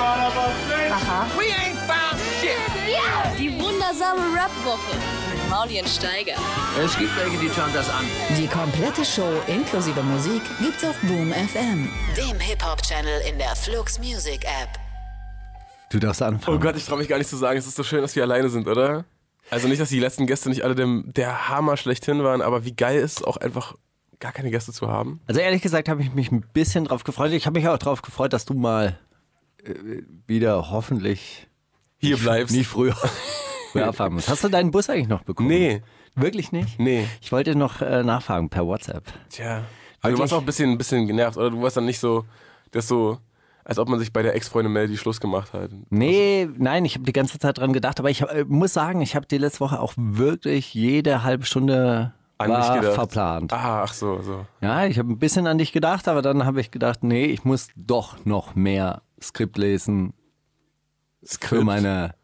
Aha. We ain't found shit. Die wundersame Rap-Woche mit Maulien Steiger. Es gibt welche, die schauen das an. Die komplette Show inklusive Musik gibt's auf Boom FM, dem Hip-Hop-Channel in der Flux Music App. Du darfst anfangen. Oh Gott, ich traue mich gar nicht zu sagen. Es ist so schön, dass wir alleine sind, oder? Also nicht, dass die letzten Gäste nicht alle dem, der Hammer schlechthin waren, aber wie geil ist es auch einfach, gar keine Gäste zu haben. Also ehrlich gesagt habe ich mich ein bisschen drauf gefreut. Ich habe mich auch drauf gefreut, dass du mal wieder hoffentlich Hier bleibst. nie früher, früher abfahren musst. Hast du deinen Bus eigentlich noch bekommen? Nee, Wirklich nicht? nee. Ich wollte noch äh, nachfragen per WhatsApp. Tja. Aber du warst auch ein bisschen, ein bisschen genervt, oder? Du warst dann nicht so, das so, als ob man sich bei der Ex-Freundin Melody Schluss gemacht hat. Nee, nein, ich habe die ganze Zeit dran gedacht, aber ich äh, muss sagen, ich habe die letzte Woche auch wirklich jede halbe Stunde An war gedacht. verplant. Ah, ach so, so. Ja, ich habe ein bisschen an dich gedacht, aber dann habe ich gedacht, nee, ich muss doch noch mehr Skript lesen für Skript. meine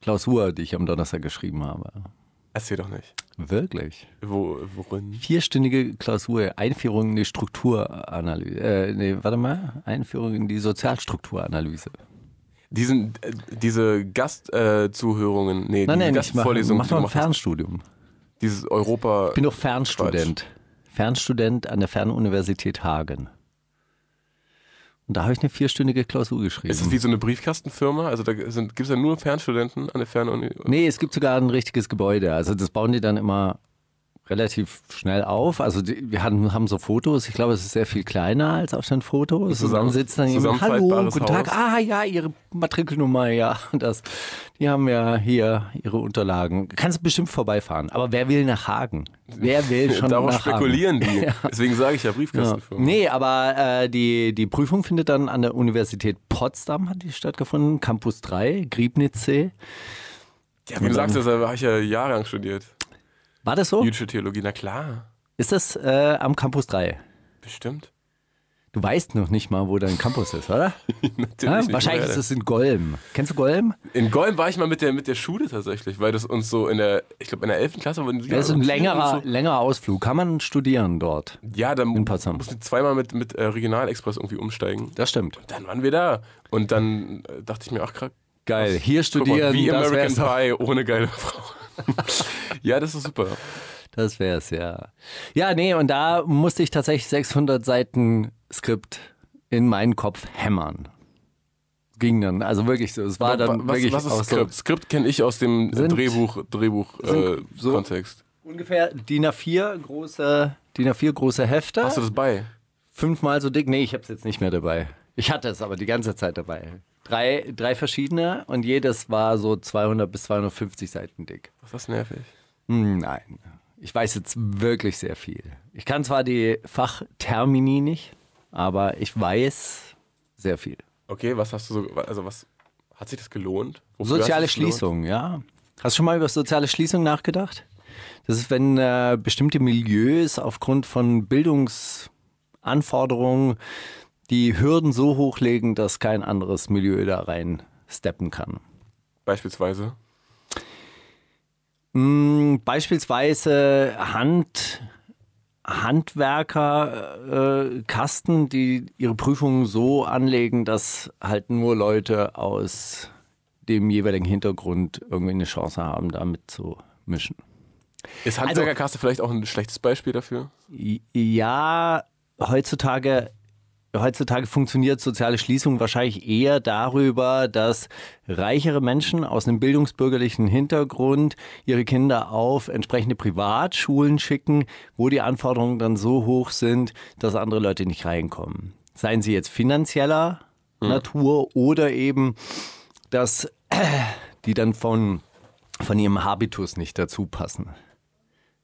Klausur, die ich am Donnerstag geschrieben habe. Erzähl doch nicht. Wirklich. Wo, worin? Vierstündige Klausur, Einführung in die Strukturanalyse. Äh, nee, warte mal, Einführung in die Sozialstrukturanalyse. Diesen, äh, diese Gastzuhörungen, äh, nee, Nein, nein, Gastvorlesungen, mach du noch ein. Fernstudium. Dieses Europa. Ich bin doch Fernstudent. Fernstudent an der Fernuniversität Hagen. Und da habe ich eine vierstündige Klausur geschrieben. Ist das wie so eine Briefkastenfirma? Also da gibt es ja nur Fernstudenten an der Fernuni. Nee, es gibt sogar ein richtiges Gebäude. Also das bauen die dann immer relativ schnell auf. Also die, wir haben, haben so Fotos. Ich glaube, es ist sehr viel kleiner als auf den Fotos. Und dann Zusammen- sitzt dann jemand, hallo, guten Tag. Haus. Ah ja, Ihre Matrikelnummer, ja. Das, die haben ja hier Ihre Unterlagen. Kannst bestimmt vorbeifahren. Aber wer will nach Hagen? Wer will schon Darauf nach spekulieren Hagen? die. Ja. Deswegen sage ich ja Ja. Briefkastenfirma. Nee, aber äh, die, die Prüfung findet dann an der Universität Potsdam hat die stattgefunden, Campus 3, Griebnitzsee. Ja, wie du sagst, das habe ich ja jahrelang studiert. War das so? Jüdische Theologie, na klar. Ist das äh, am Campus 3? Bestimmt. Du weißt noch nicht mal, wo dein Campus ist, oder? Natürlich Ja, wahrscheinlich ist es in Golm. Kennst du Golm? In Golm war ich mal mit der, mit der Schule tatsächlich, weil das uns so in der, ich glaube in der 11. Klasse wurden die Das ist ein und längerer, so. längerer Ausflug. Kann man studieren dort? Ja, dann mussten wir zweimal mit, mit äh, Regionalexpress irgendwie umsteigen. Das stimmt. Dann waren wir da. Und dann äh, dachte ich mir, ach krass, Geil. Hier guck mal, studieren, wie das American. Pie ohne geile Frau. ja, das ist super. Das wär's, ja. Ja, nee, und da musste ich tatsächlich 600 Seiten Skript in meinen Kopf hämmern. Ging dann, also wirklich so. Es war dann was, wirklich was auch ist Skript? Skript kenne ich aus dem Sind- Drehbuch, Drehbuch äh, so- Kontext. so ungefähr DIN A4 große, DIN A4 große Hefte. Hast du das bei? Fünfmal so dick. Nee, ich habe es jetzt nicht mehr dabei. Ich hatte es aber die ganze Zeit dabei. Drei, drei verschiedene und jedes war so 200 bis 250 Seiten dick. Was ist das nervig? Hm, Nein, ich weiß jetzt wirklich sehr viel. Ich kann zwar die Fachtermini nicht, aber ich weiß sehr viel. Okay, was hast du so, also was, hat sich das gelohnt? Wofür Soziale das gelohnt? Schließung, ja. Hast du schon mal über soziale Schließung nachgedacht? Das ist, wenn äh, bestimmte Milieus aufgrund von Bildungsanforderungen die Hürden so hochlegen, dass kein anderes Milieu da rein steppen kann. Beispielsweise. Mm, Beispielsweise Hand, Handwerker, äh, Kasten, die ihre Prüfungen so anlegen, dass halt nur Leute aus dem jeweiligen Hintergrund irgendwie eine Chance haben, da mitzumischen. Ist Also Handwerkerkaste vielleicht auch ein schlechtes Beispiel dafür? Ja, heutzutage, heutzutage funktioniert soziale Schließung wahrscheinlich eher darüber, dass reichere Menschen aus einem bildungsbürgerlichen Hintergrund ihre Kinder auf entsprechende Privatschulen schicken, wo die Anforderungen dann so hoch sind, dass andere Leute nicht reinkommen. Seien sie jetzt finanzieller Natur oder eben, dass die dann von, von ihrem Habitus nicht dazu passen.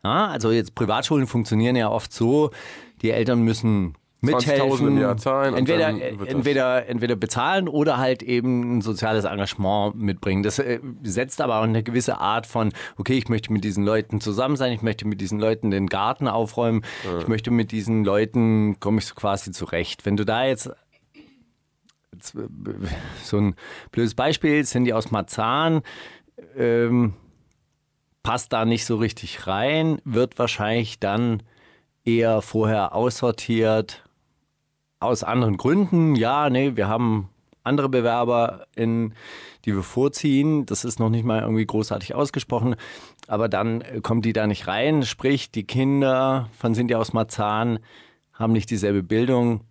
Ja, also jetzt Privatschulen funktionieren ja oft so, die Eltern müssen 20.000 mithelfen. im Jahr zahlen entweder, das- entweder, entweder bezahlen oder halt eben ein soziales Engagement mitbringen. Das äh, setzt aber auch eine gewisse Art von, okay, ich möchte mit diesen Leuten zusammen sein, ich möchte mit diesen Leuten den Garten aufräumen, ich möchte mit diesen Leuten, komme ich so quasi zurecht. Wenn du da jetzt äh, so ein blödes Beispiel, sind die aus Marzahn, ähm, passt da nicht so richtig rein, wird wahrscheinlich dann eher vorher aussortiert. Aus anderen Gründen, ja, nee, wir haben andere Bewerber, in, die wir vorziehen. Das ist noch nicht mal irgendwie großartig ausgesprochen. Aber dann äh, kommt die da nicht rein. Sprich, die Kinder von Sinti aus Marzahn haben nicht dieselbe Bildung.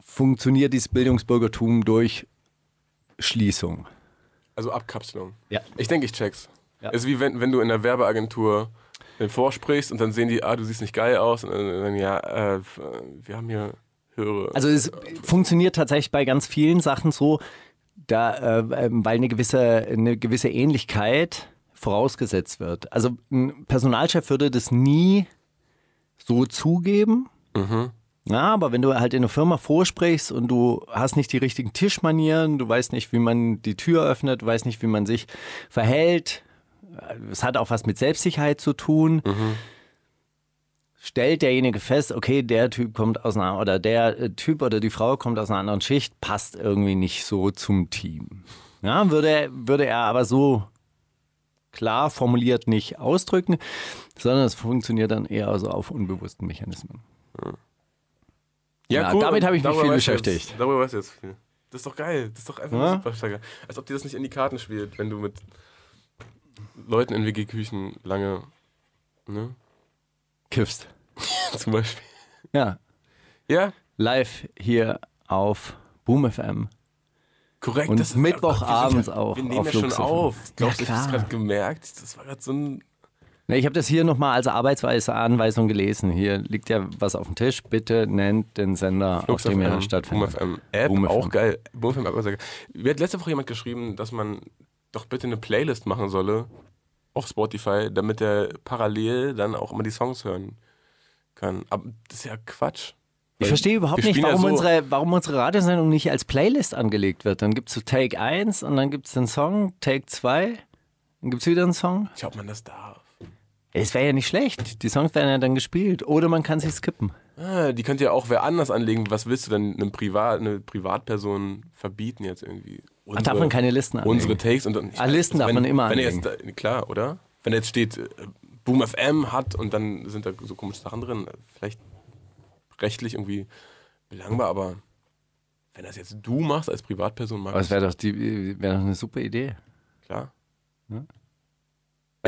Funktioniert dieses Bildungsbürgertum durch Schließung? Also Abkapselung. Ja. Ich denke, ich check's. Ja. Es ist wie wenn, wenn du in der Werbeagentur den vorsprichst und dann sehen die, ah, du siehst nicht geil aus. Und dann, dann ja, äh, wir haben hier höhere. Also es funktioniert tatsächlich bei ganz vielen Sachen so, da, äh, ähm, weil eine gewisse, eine gewisse Ähnlichkeit vorausgesetzt wird. Also ein Personalchef würde das nie so zugeben. Ja, aber wenn du halt in eine Firma vorsprichst und du hast nicht die richtigen Tischmanieren, du weißt nicht, wie man die Tür öffnet, du weißt nicht, wie man sich verhält, es hat auch was mit Selbstsicherheit zu tun. Stellt derjenige fest, okay, der Typ kommt aus einer, oder der äh, Typ oder die Frau kommt aus einer anderen Schicht, passt irgendwie nicht so zum Team. Ja, würde, würde er aber so klar formuliert nicht ausdrücken, sondern es funktioniert dann eher so auf unbewussten Mechanismen. ja, damit habe ich mich viel beschäftigt. Jetzt, darüber weißt du jetzt viel. Das ist doch geil. Das ist doch einfach Ja? super stark. Als ob dir das nicht in die Karten spielt, wenn du mit Leuten in WG-Küchen lange, ne? Kiffst. Zum Beispiel. Ja, Ja, live hier auf Boom FM. korrekt. Und das ist- Mittwochabends auch Wir nehmen auf ja schon auf. Glaubst du, Ja, ich klar. gerade gemerkt? Das war gerade so ein. Na, Ich habe das hier nochmal als Arbeitsweise Anweisung gelesen. Hier liegt ja was auf dem Tisch. Bitte nennt den Sender, auf dem ihr stattfindet. Boom FM App, Boom FM. auch geil. Boom FM App. Mir hat letzte Woche jemand geschrieben, dass man doch bitte eine Playlist machen solle auf Spotify, damit er parallel dann auch immer die Songs hören kann. Aber das ist ja Quatsch. Ich verstehe überhaupt nicht, spielen ja warum, so- unsere, warum unsere Radiosendung nicht als Playlist angelegt wird. Dann gibt es so Take 1 und dann gibt es den Song, Take 2, dann gibt es wieder einen Song. Ich ob man das darf. Es wäre ja nicht schlecht. Die Songs werden ja dann gespielt. Oder man kann sich skippen. Ah, die könnte ja auch wer anders anlegen. Was willst du denn einem Privat, eine Privatperson verbieten jetzt irgendwie? Ach, darf man keine Listen anlegen? Unsere Takes und dann. Ah, Listen darf wenn, man immer wenn anlegen. jetzt da, Klar, oder? Wenn jetzt steht, äh, Boom FM hat und dann sind da so komische Sachen drin, vielleicht rechtlich irgendwie belangbar, aber wenn das jetzt du machst als Privatperson, mag Aber es wäre doch, die- wäre doch eine super Idee. klar.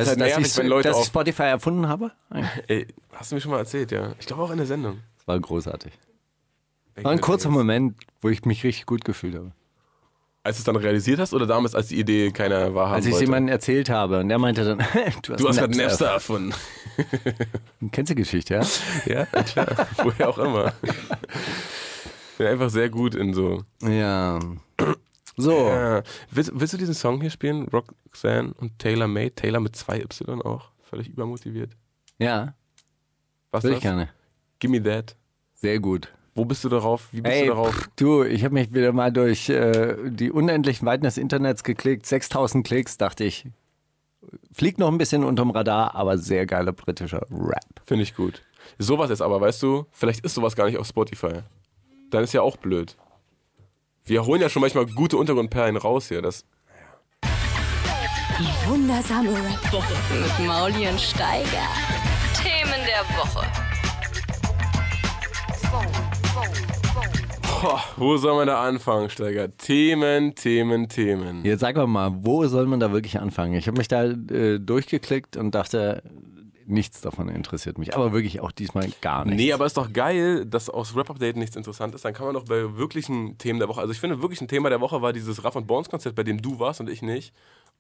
Also, halt dass nervig, ich, wenn Leute dass ich Spotify erfunden habe? Ey, hast du mir schon mal erzählt, ja? Ich glaube auch in der Sendung. Das war großartig. War ein kurzer Moment, wo ich mich richtig gut gefühlt habe. Als du es dann realisiert hast oder damals, als die Idee keiner wahrhaben Als ich es jemandem erzählt habe und der meinte dann, du hast, du hast gerade Napster erfunden. Kennst du die Geschichte, ja? Ja, klar. Woher auch immer. Bin einfach sehr gut in so. Ja. So. Ja. Willst, willst du diesen Song hier spielen? Roxanne und Taylor May? Taylor mit zwei Y auch. Völlig übermotiviert. Ja, Was das? ich gerne. Gimme that. Sehr gut. Wo bist du darauf? Wie bist Ey, du darauf? pff, du, ich habe mich wieder mal durch äh, die unendlichen Weiten des Internets geklickt. 6000 Klicks, dachte ich. Fliegt noch ein bisschen unterm Radar, aber sehr geiler britischer Rap. Finde ich gut. Sowas ist aber, weißt du, vielleicht ist sowas gar nicht auf Spotify. Dann ist ja auch blöd. Wir holen ja schon manchmal gute Untergrundperlen raus hier. Das, Die wundersame Rap-Woche. Mit Mauli und Steiger. Themen der Woche. boah, wo soll man da anfangen, Steiger? Themen, Themen, Themen. Jetzt sag doch mal, wo soll man da wirklich anfangen? Ich habe mich da äh, durchgeklickt und dachte, nichts davon interessiert mich. Aber wirklich auch diesmal gar nichts. Nee, aber ist doch geil, dass aus Rap-Update nichts interessant ist. Dann kann man doch bei wirklichen Themen der Woche, also ich finde wirklich ein Thema der Woche war dieses Raff und Bones Konzert, bei dem du warst und ich nicht.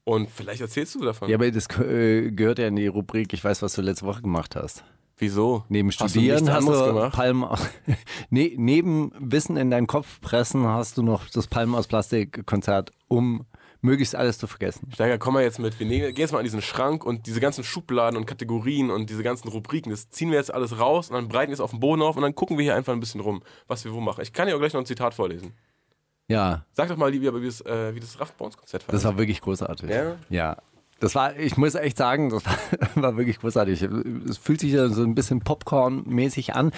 Und vielleicht erzählst du davon. Ja, aber das äh, gehört ja in die Rubrik, ich weiß, was du letzte Woche gemacht hast. Wieso? Neben Hast du Studieren nichts hast du gemacht? Palmen aus, nee, neben Wissen in deinen Kopf pressen hast du noch das Palmen aus Plastik Konzert, um möglichst alles zu vergessen. Steiger, komm mal jetzt mit. Wir nehmen, gehen jetzt mal an diesen Schrank und diese ganzen Schubladen und Kategorien und diese ganzen Rubriken, das ziehen wir jetzt alles raus und dann breiten wir es auf den Boden auf und dann gucken wir hier einfach ein bisschen rum, was wir wo machen. Ich kann ja auch gleich noch ein Zitat vorlesen. Ja, Sag doch mal, wie, wie, das, äh, wie das Raff Bones Konzert war. das war wirklich großartig. Ja? Ja. Das war, ich muss echt sagen, das war, war wirklich großartig. Es fühlt sich ja so ein bisschen Popcorn-mäßig an.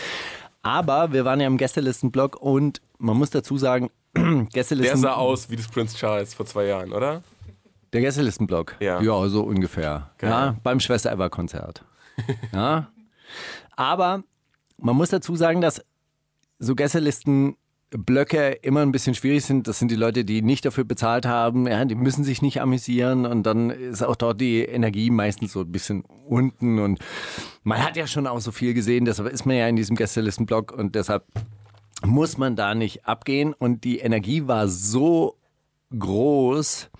Aber wir waren ja im Gästelistenblock und man muss dazu sagen, Der Gästelisten, sah aus wie das Prince Charles vor zwei Jahren, oder? Der Gästelistenblock. Ja. ja, so ungefähr. Geil. Ja, beim Schwester Eva Konzert. ja. Aber man muss dazu sagen, dass so Gästelisten Blöcke immer ein bisschen schwierig sind. Das sind die Leute, die nicht dafür bezahlt haben. Ja, die müssen sich nicht amüsieren und dann ist auch dort die Energie meistens so ein bisschen unten und man hat ja schon auch so viel gesehen. Deshalb ist man ja in diesem Gästelistenblock und deshalb muss man da nicht abgehen und die Energie war so groß,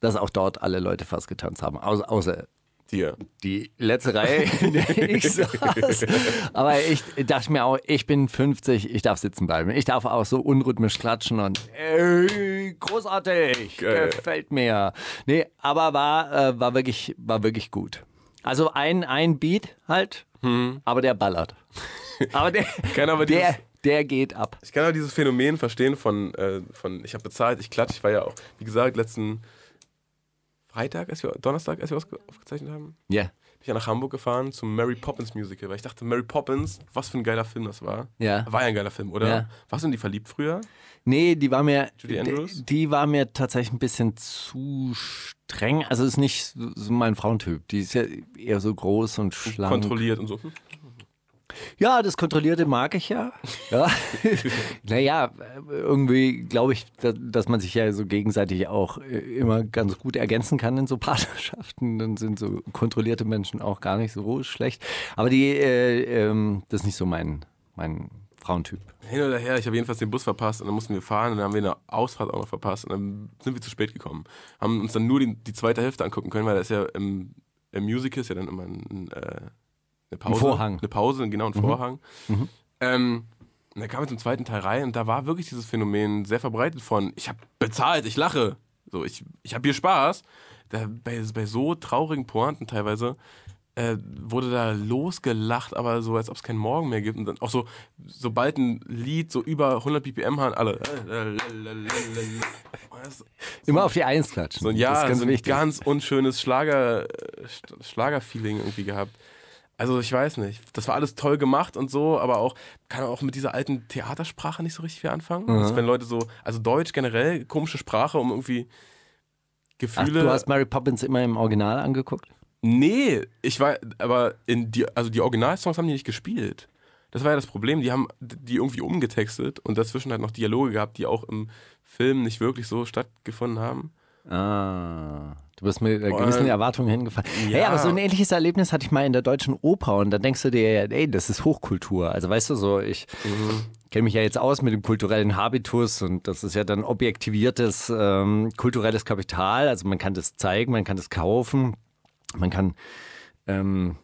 dass auch dort alle Leute fast getanzt haben, außer, außer Dir. die letzte Reihe, in der ich saß. Aber ich dachte mir auch, ich bin 50, ich darf sitzen bleiben. Ich darf auch so unrhythmisch klatschen und ey, großartig, Geil. gefällt mir. Nee, aber war, äh, war, wirklich, war wirklich gut. Also ein, ein Beat halt, aber der ballert. Aber der, Kann aber der, der geht ab. Ich kann auch dieses Phänomen verstehen von, äh, von ich habe bezahlt, ich klatsche. Ich war ja auch, wie gesagt, letzten Freitag, als wir, Donnerstag, als wir aufgezeichnet haben, Ja. bin ich ja nach Hamburg gefahren zum Mary Poppins Musical, weil ich dachte, Mary Poppins, was für ein geiler Film das war. Ja. War ja ein geiler Film, oder? Ja. Warst du in die verliebt früher? Nee, die war mir, Julie Andrews? die, die war mir tatsächlich ein bisschen zu streng. Also ist nicht so, so mein Frauentyp. Die ist ja eher so groß und schlank. Kontrolliert und so. Ja, das Kontrollierte mag ich ja. ja. naja, irgendwie glaube ich, da- dass man sich ja so gegenseitig auch äh, immer ganz gut ergänzen kann in so Partnerschaften. Dann sind so kontrollierte Menschen auch gar nicht so schlecht. Aber die, äh, ähm, das ist nicht so mein, mein Frauentyp. Hin oder her, ich habe jedenfalls den Bus verpasst und dann mussten wir fahren und dann haben wir eine Ausfahrt auch noch verpasst und dann sind wir zu spät gekommen. Haben uns dann nur die, die zweite Hälfte angucken können, weil das ja im, im Musical ist ja dann immer ein, äh, eine Pause. Vorhang. Eine Pause, genau, ein Vorhang. Ähm, und dann kamen wir zum zweiten Teil rein und da war wirklich dieses Phänomen sehr verbreitet von, ich habe bezahlt, ich lache, so, ich, ich habe hier Spaß. Da, bei, bei so traurigen Pointen teilweise äh, wurde da losgelacht, aber so, als ob es keinen Morgen mehr gibt. Und dann auch so, sobald ein Lied so über 100 BPM hat, alle. Das- Immer auf die Eins klatschen. So ein, das ja, ist ganz so ein wichtig. ganz unschönes Schlager, äh, Sch- Schlager-Feeling irgendwie gehabt. Also ich weiß nicht. Das war alles toll gemacht und so, aber auch, kann auch mit dieser alten Theatersprache nicht so richtig viel anfangen. Also wenn Leute so, also Deutsch generell, komische Sprache, um irgendwie Ach, Gefühle. du hast Mary Poppins immer im Original angeguckt? Nee, ich war, aber in die, also die Originalsongs haben die nicht gespielt. Das war ja das Problem. Die haben die irgendwie umgetextet und dazwischen halt noch Dialoge gehabt, die auch im Film nicht wirklich so stattgefunden haben. Ah, du bist mit einer Und- gewissen Erwartung hingefallen. Ja. Ja. aber so ein ähnliches Erlebnis hatte ich mal in der deutschen Oper und da denkst du dir ja, ey, das ist Hochkultur. Also weißt du so, ich kenne mich ja jetzt aus mit dem kulturellen Habitus und das ist ja dann objektiviertes ähm, kulturelles Kapital. Also man kann das zeigen, man kann das kaufen, man kann ähm,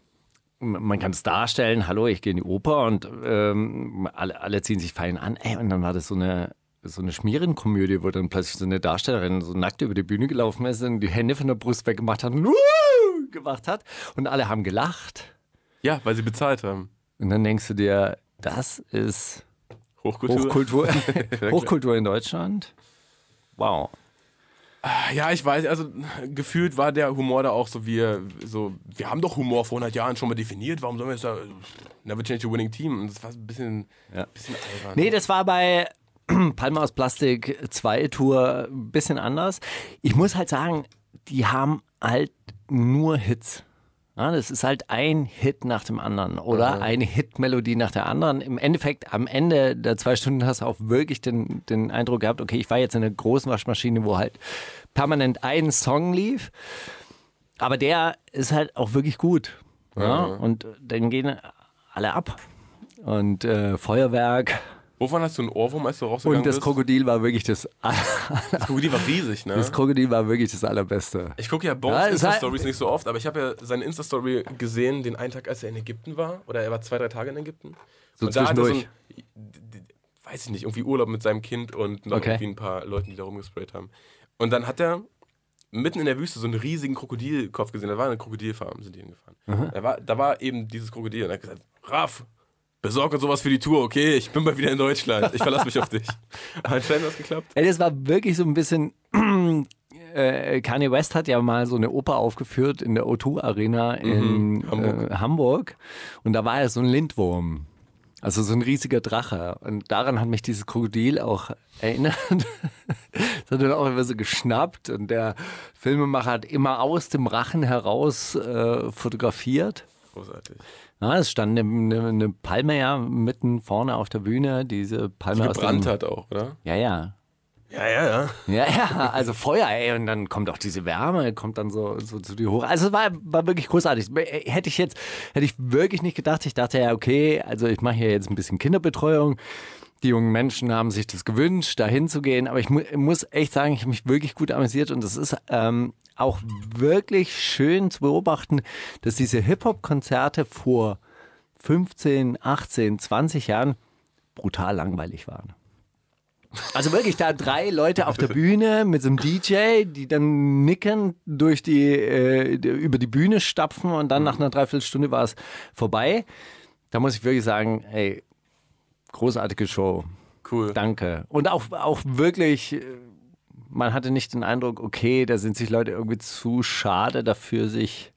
man kann es darstellen, hallo, ich gehe in die Oper und ähm, alle, alle ziehen sich fein an. Ey, und dann war das so eine, so eine Schmierenkomödie, wo dann plötzlich so eine Darstellerin so nackt über die Bühne gelaufen ist und die Hände von der Brust weggemacht hat und "Wuh!" gemacht hat. Und alle haben gelacht. Ja, weil sie bezahlt haben. Und dann denkst du dir, das ist Hochkultur. Hochkultur, Hochkultur in Deutschland. Wow. Ja, ich weiß, also gefühlt war der Humor da auch so wie, so, wir haben doch Humor vor 100 Jahren schon mal definiert, warum sollen wir jetzt da, never change the winning team? Und das war ein bisschen, Ja. bisschen albern. Nee, das war bei Palme aus Plastik 2 Tour ein bisschen anders. Ich muss halt sagen, die haben halt nur Hits. Ja, das ist halt ein Hit nach dem anderen oder eine Hitmelodie nach der anderen. Im Endeffekt, am Ende der zwei Stunden hast du auch wirklich den, den Eindruck gehabt, okay, ich war jetzt in einer großen Waschmaschine, wo halt permanent ein Song lief. Aber der ist halt auch wirklich gut. Ja? Und dann gehen alle ab. Und äh, Feuerwerk, Wovon hast du einen Ohrwurm, als du rausgegangen und das bist? Krokodil war wirklich das, das Krokodil war riesig, ne? das Krokodil war wirklich das allerbeste. Ich gucke ja Ja, Bones es war- Insta-Stories nicht so oft, aber ich habe ja seine Insta-Story gesehen, den einen Tag, als er in Ägypten war. Oder er war zwei, drei Tage in Ägypten. So Und da hat er zwischendurch. So ein, weiß ich nicht, irgendwie Urlaub mit seinem Kind und noch Okay. irgendwie ein paar Leuten, die da rumgesprayt haben. Und dann hat er mitten in der Wüste so einen riesigen Krokodilkopf gesehen. Da war eine Krokodilfarm, sind die hingefahren. Da, war, da war eben dieses Krokodil. Und er hat gesagt, Raff, besorg uns sowas für die Tour, okay? Ich bin bald wieder in Deutschland. Ich verlasse mich auf dich. Anscheinend hat es geklappt. Ey, das war wirklich so ein bisschen. Äh, Kanye West hat ja mal so eine Oper aufgeführt in der O2 Arena in Hamburg. Äh, Hamburg. Und da war ja so ein Lindwurm. Also so ein riesiger Drache. Und daran hat mich dieses Krokodil auch erinnert. Das hat dann auch immer so geschnappt und der Filmemacher hat immer aus dem Rachen heraus äh, fotografiert. Großartig. Ja, es stand eine, eine, eine Palme ja mitten vorne auf der Bühne, diese Palme Die aus gebrannt dem, hat auch, oder? Ja, ja. Ja, ja, ja. Ja, ja, also Feuer, ey, und dann kommt auch diese Wärme, kommt dann so, so zu dir hoch. Also es war, war wirklich großartig. Hätte ich jetzt, hätte ich wirklich nicht gedacht. Ich dachte ja, okay, also ich mache hier jetzt ein bisschen Kinderbetreuung. Die jungen Menschen haben sich das gewünscht, da hinzugehen. Aber ich mu muss echt sagen, ich habe mich wirklich gut amüsiert und es ist ähm, auch wirklich schön zu beobachten, dass diese Hip-Hop-Konzerte vor 15, 18, 20 Jahren brutal langweilig waren. Also wirklich da drei Leute auf der Bühne mit so einem DJ, die dann nicken durch die äh, über die Bühne stapfen und dann nach einer Dreiviertelstunde war es vorbei. Da muss ich wirklich sagen, ey, großartige Show. Cool. Danke. Und auch, auch wirklich, äh, man hatte nicht den Eindruck, okay, da sind sich Leute irgendwie zu schade dafür, sich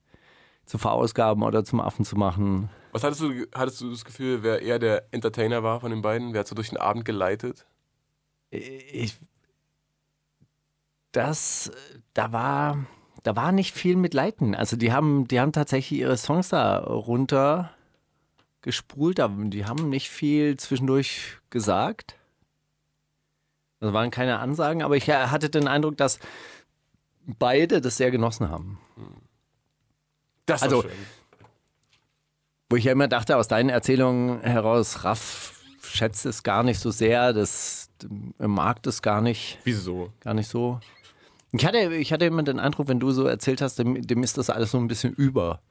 zu verausgaben oder zum Affen zu machen. Was hattest du, hattest du das Gefühl, wer eher der Entertainer war von den beiden? Wer hat so durch den Abend geleitet? Ich, das, da war, da war nicht viel mit Leiten. Also die haben, die haben tatsächlich ihre Songs da runter gespult, aber die haben nicht viel zwischendurch gesagt. Das waren keine Ansagen, aber ich hatte den Eindruck, dass beide das sehr genossen haben. Das war Also, schön. Wo ich ja immer dachte, aus deinen Erzählungen heraus, Raff schätzt es gar nicht so sehr, das mag das gar nicht, Wieso? gar nicht so. Ich hatte, ich hatte immer den Eindruck, wenn du so erzählt hast, dem, dem ist das alles so ein bisschen über.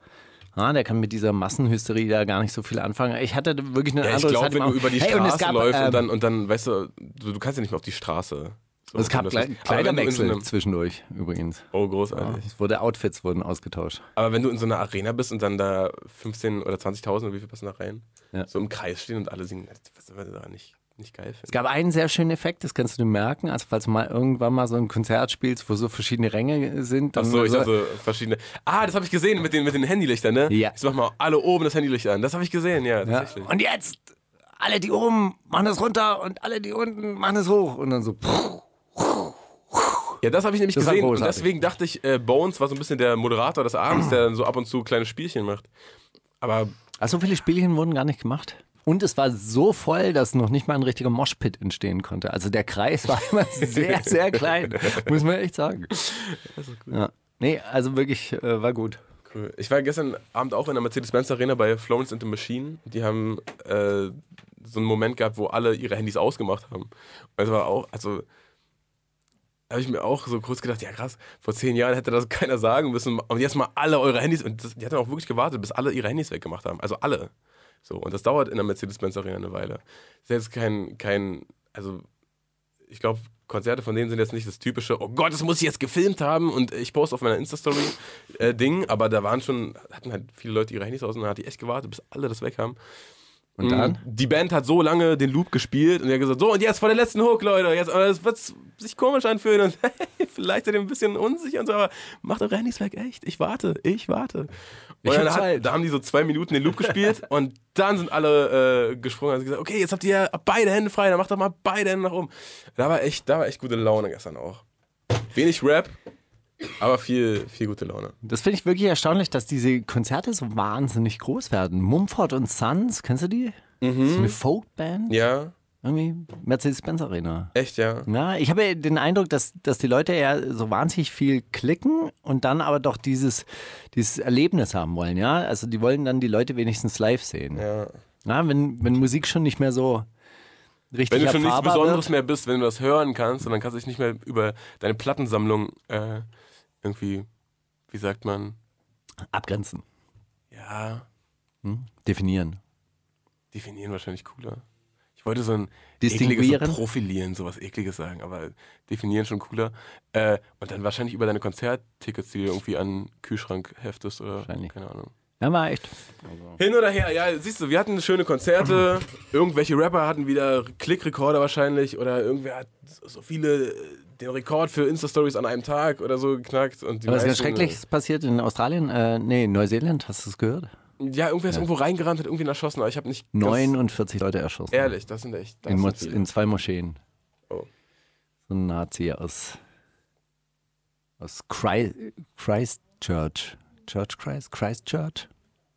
Ja, der kann mit dieser Massenhysterie da gar nicht so viel anfangen. Ich hatte wirklich den Ja, ich Eindruck, es glaube, wenn du über die hey, und Straße gab, läufst ähm, und dann, und dann, weißt du, du, kannst ja nicht mehr auf die Straße. So, es gab Kle so Kleiderwechsel einem- zwischendurch übrigens. Oh, Ja, großartig. es wurde Outfits wurden ausgetauscht. Aber wenn du in so einer Arena bist und dann da 15 oder 20.000 oder wie viel passen da rein, Ja. so im Kreis stehen und alle singen, was soll da nicht, nicht geil Es finden? gab einen sehr schönen Effekt, das kannst du dir merken. Also falls du mal irgendwann mal so ein Konzert spielst, wo so verschiedene Ränge sind, dann Achso, ich so- hatte verschiedene. Ah, das habe ich gesehen mit den, mit den Handylichtern, ne? Ja. Jetzt mach mal alle oben das Handylicht an. Das habe ich gesehen, ja, Ja. tatsächlich. Und jetzt alle die oben machen es runter und alle die unten machen es hoch und dann so. Ja, das habe ich nämlich Das gesehen und deswegen dachte ich, äh, Bones war so ein bisschen der Moderator des Abends, der dann so ab und zu kleine Spielchen macht. Aber Also so viele Spielchen wurden gar nicht gemacht. Und es war so voll, dass noch nicht mal ein richtiger Moshpit entstehen konnte. Also der Kreis war immer sehr, sehr klein, muss man echt sagen. Ja. Nee, also wirklich äh, war gut. cool. Ich war gestern Abend auch in der Mercedes-Benz Arena bei Florence and the Machine. Die haben äh, so einen Moment gehabt, wo alle ihre Handys ausgemacht haben. Und das war auch, also habe ich mir auch so kurz gedacht, ja krass, vor zehn Jahren hätte das keiner sagen müssen. Und jetzt mal alle eure Handys, und das, die hatten auch wirklich gewartet, bis alle ihre Handys weggemacht haben. Also alle. So, und das dauert in der Mercedes-Benz Arena eine Weile. Das ist jetzt kein, kein, also ich glaube, Konzerte von denen sind jetzt nicht das typische, oh Gott, das muss ich jetzt gefilmt haben und ich poste auf meiner Insta-Story äh, Ding, aber da waren schon, hatten halt viele Leute ihre Handys aus und dann hat die echt gewartet, bis alle das weg haben. Und dann? Mm, Die Band hat so lange den Loop gespielt und die hat gesagt, so und jetzt vor der letzten Hook, Leute, jetzt es wird sich komisch anfühlen und vielleicht seid ihr ein bisschen unsicher und so, aber macht eure Handys weg, echt, ich warte, ich warte. Dann hat, da haben die so zwei Minuten den Loop gespielt und dann sind alle äh, gesprungen und haben gesagt, okay, jetzt habt ihr beide Hände frei, dann macht doch mal beide Hände nach oben. Da war echt, da war echt gute Laune gestern auch. Wenig Rap, aber viel, viel gute Laune. Das finde ich wirklich erstaunlich, dass diese Konzerte so wahnsinnig groß werden. Mumford und Sons, kennst du die? So eine Folkband? Ja, Irgendwie Mercedes-Benz Arena. echt, ja. Ja, ich habe ja den Eindruck, dass, dass die Leute ja so wahnsinnig viel klicken und dann aber doch dieses, dieses Erlebnis haben wollen, ja. Also die wollen dann die Leute wenigstens live sehen. Ja, ja. wenn, wenn Musik schon nicht mehr so richtig Wenn du schon nichts Besonderes wird. mehr bist, wenn du das hören kannst und dann kannst du dich nicht mehr über deine Plattensammlung äh, irgendwie, wie sagt man, Abgrenzen, ja, hm? definieren. definieren wahrscheinlich cooler. Ich wollte so ein Distinguieren? ekliges so profilieren, sowas ekliges sagen, aber definieren schon cooler. Äh, und dann wahrscheinlich über deine Konzerttickets, die du irgendwie an den Kühlschrank heftest oder Wahrscheinlich. keine Ahnung. Ja, war echt. Hin oder her, ja, siehst du, wir hatten schöne Konzerte, irgendwelche Rapper hatten wieder Klickrekorder wahrscheinlich oder irgendwer hat so viele äh, den Rekord für Insta-Stories an einem Tag oder so geknackt. Und die Aber was ganz Schreckliches passiert in Australien? Äh, nee, Neuseeland, hast du es gehört? Ja, irgendwer ist irgendwo reingerannt, hat irgendwen erschossen, aber ich habe nicht... 49 Leute erschossen. Ehrlich, das sind echt... Das in, sind in zwei Moscheen. Oh. So ein Nazi aus, aus Christ, Christchurch. Church Christ? Christchurch?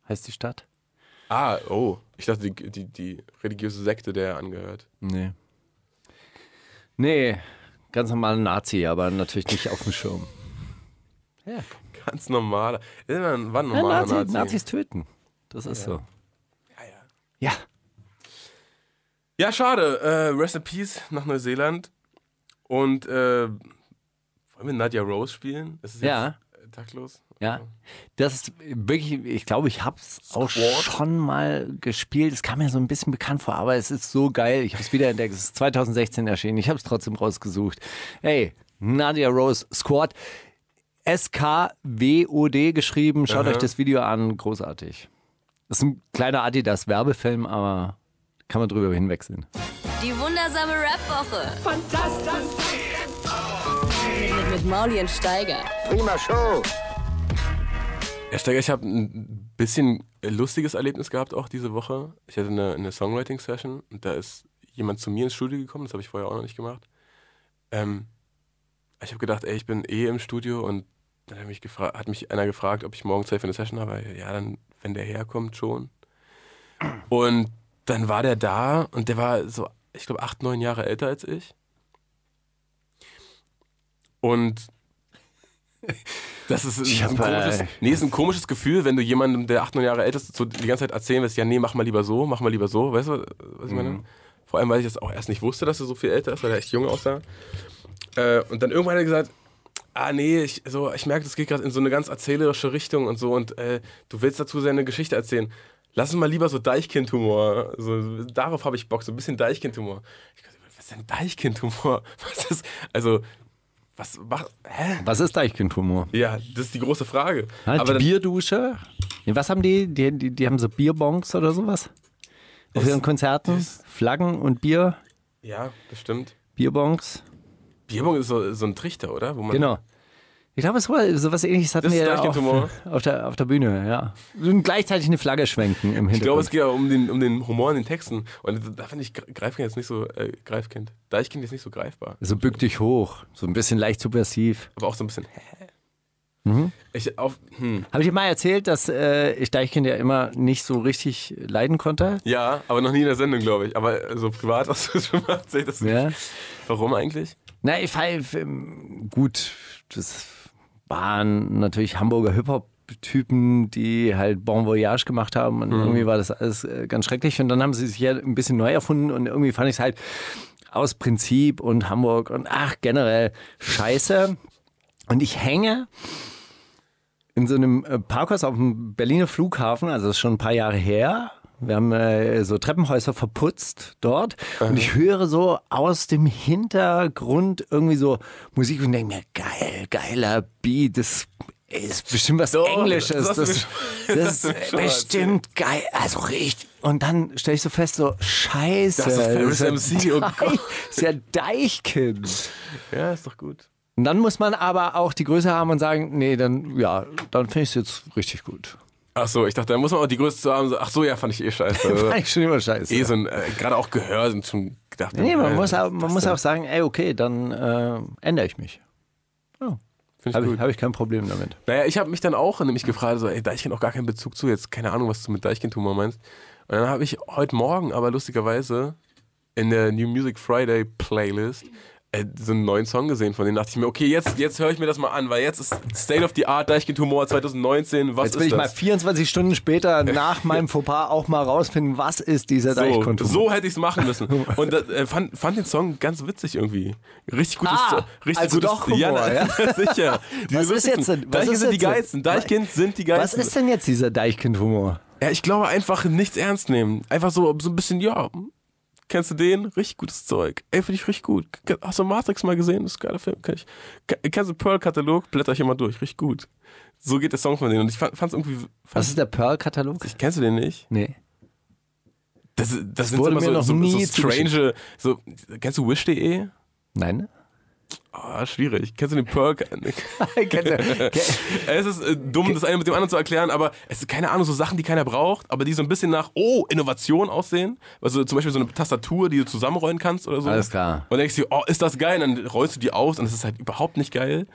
heißt die Stadt. Ah, oh. Ich dachte, die, die, die religiöse Sekte, der er angehört. Nee. Nee, ganz normaler Nazi, aber natürlich nicht auf dem Schirm. Ja, Ganz normaler. War ein ein ja normaler Nazi, Nazi. Nazis töten. Das ist so. Ja, ja. Ja. Ja, schade. Äh, Rest in Peace nach Neuseeland. Und äh, wollen wir Nadia Rose spielen? Ist es Ja. jetzt äh, taktlos? Ja, das ist wirklich, ich glaube, ich habe es auch schon mal gespielt. Es kam mir so ein bisschen bekannt vor, aber es ist so geil. Ich habe es wiederentdeckt. Es ist 2016 erschienen. Ich habe es trotzdem rausgesucht. Hey, Nadia Rose Squad. S-K-W-O-D geschrieben. Schaut Aha. euch das Video an. Großartig. Das ist ein kleiner Adidas-Werbefilm, aber kann man drüber hinwechseln. Die wundersame Rap-Woche. Fantastisch. Mit, mit Mauli und Steiger. Ja, Steiger, ich habe ein bisschen lustiges Erlebnis gehabt auch diese Woche. Ich hatte eine, eine Songwriting-Session und da ist jemand zu mir ins Studio gekommen, das habe ich vorher auch noch nicht gemacht. Ähm, ich habe gedacht, ey, ich bin eh im Studio und dann hat mich, hat mich einer gefragt, ob ich morgen für eine Session habe. Ja, dann, wenn der herkommt, schon. Und dann war der da und der war so, ich glaube, acht, neun Jahre älter als ich. Und das ist, Ich ein hab, komisches, nee, ist ein komisches Gefühl, wenn du jemandem, der acht, neun Jahre älter ist, so die ganze Zeit erzählen wirst, ja, nee, mach mal lieber so, mach mal lieber so. Weißt du, was ich meine? Mhm. Vor allem, weil ich das auch erst nicht wusste, dass er so viel älter ist, weil er echt jung aussah. Äh, und dann irgendwann hat er gesagt, ah nee, ich, so, ich merke, das geht gerade in so eine ganz erzählerische Richtung und so und äh, du willst dazu seine Geschichte erzählen. Lass uns mal lieber so Deichkind-Humor. So, darauf habe ich Bock, so ein bisschen Deichkind-Humor. Was ist denn Deichkind-Humor? Was ist, also, was macht, hä? Was ist Deichkind-Humor? Ja, das ist die große Frage. Halt, Aber die dann, Bierdusche? Was haben die? Die, die? die haben so Bierbons oder sowas? Auf ihren Konzerten? das- Flaggen und Bier? ja, bestimmt. Bierbons? Bierbong ist so, so ein Trichter, oder? Genau. Ich glaube, es war sowas ähnliches hatten wir ja auf, auf, der, auf der Bühne, ja. Und gleichzeitig eine Flagge schwenken im Ich glaube, Hintergrund. es geht ja um den, um den Humor in den Texten. Und da finde ich Gre- Greifkind jetzt nicht so, äh, Greifkind. Deichkind ist nicht so greifbar. so bück dich hoch, so ein bisschen leicht subversiv. Aber auch so ein bisschen, hä? Mhm. Ich auf, hm. Habe ich dir mal erzählt, dass äh, ich Deichkind ja immer nicht so richtig leiden konnte? Ja, aber noch nie in der Sendung, glaube ich. Aber so privat hast du schon mal erzählt. Das Ja. Warum eigentlich? Na, ich fand, ähm, gut, das waren natürlich Hamburger Hip-Hop-Typen, die halt Bon Voyage gemacht haben und irgendwie war das alles äh, ganz schrecklich und dann haben sie sich ja ein bisschen neu erfunden und irgendwie fand ich es halt aus Prinzip und Hamburg und ach, generell scheiße. Und ich hänge in so einem äh, Parkhaus auf dem Berliner Flughafen, also das ist schon ein paar Jahre her. Wir haben äh, so Treppenhäuser verputzt dort und ich höre so aus dem Hintergrund irgendwie so Musik und denke mir, geil, geiler Beat, das ist bestimmt was Doch, Englisches. das Das, das, ist bestimmt geil, also richtig. Und dann stelle ich so fest, so scheiße. Das ist Ferris das MC, oh Deich- ist ja Deichkind. Ja, ist doch gut. Und dann muss man aber auch die Größe haben und sagen, nee, dann, ja, dann finde ich es jetzt richtig gut. Ach so, ich dachte, da muss man auch die Größe zu haben. Ach so, ja, fand ich eh scheiße. Also, Fand ich schon immer scheiße. eh so ein, äh, gerade auch Gehör sind schon gedacht. nee, man äh, muss, auch, man muss auch sagen, ey, okay, dann äh, ändere ich mich. Ich Habe gut. ich, hab ich kein Problem damit. Naja, ich habe mich dann auch nämlich gefragt, so, ey, Deichkind auch gar keinen Bezug zu, jetzt keine Ahnung, was du mit Deichkind-Humor meinst. Und dann habe ich heute Morgen aber lustigerweise in der New Music Friday Playlist so einen neuen Song gesehen, von dem dachte ich mir, okay, jetzt, jetzt höre ich mir das mal an, weil jetzt ist State of the Art Deichkind Humor 2019, was Jetzt will ich mal das? 24 Stunden später nach meinem Fauxpas auch mal rausfinden, was ist dieser So, Deichkontur. so hätte ich es machen müssen. Und äh, fand, fand den Song ganz witzig irgendwie. Richtig gutes, Ah, richtig also gutes, doch Humor, ja, ja? sicher. Die Was ist jetzt denn- was Deichkind ist sind die jetzt denn- geilsten. Deichkind sind die was geilsten. ist denn jetzt dieser Deichkind-Humor? Ja, ich glaube einfach nichts ernst nehmen. Einfach so, so ein bisschen, ja, kennst du den? Richtig gutes Zeug. Ey, finde ich richtig gut. Hast du Matrix mal gesehen? Das ist ein geiler Film. Kenn ich. Ke- Kennst du Pearl-Katalog? Blätter ich immer durch. Richtig gut. So geht der Song von denen. Und ich fand es irgendwie. Fand, Was ist der Pearl-Katalog? kennst du den nicht? Nee. Das, das, sind wurde immer mir so, noch so, nie so strange. So, kennst du wish.de? Nein? Ah, schwierig. Kennst du den du- es ist äh, dumm, das eine mit dem anderen zu erklären, aber es ist keine Ahnung, so Sachen, die keiner braucht, aber die so ein bisschen nach, oh, Innovation aussehen. Also zum Beispiel so eine Tastatur, die du zusammenrollen kannst oder so. Alles klar. Und dann denkst du, oh, ist das geil? Und dann rollst du die aus und es ist halt überhaupt nicht geil.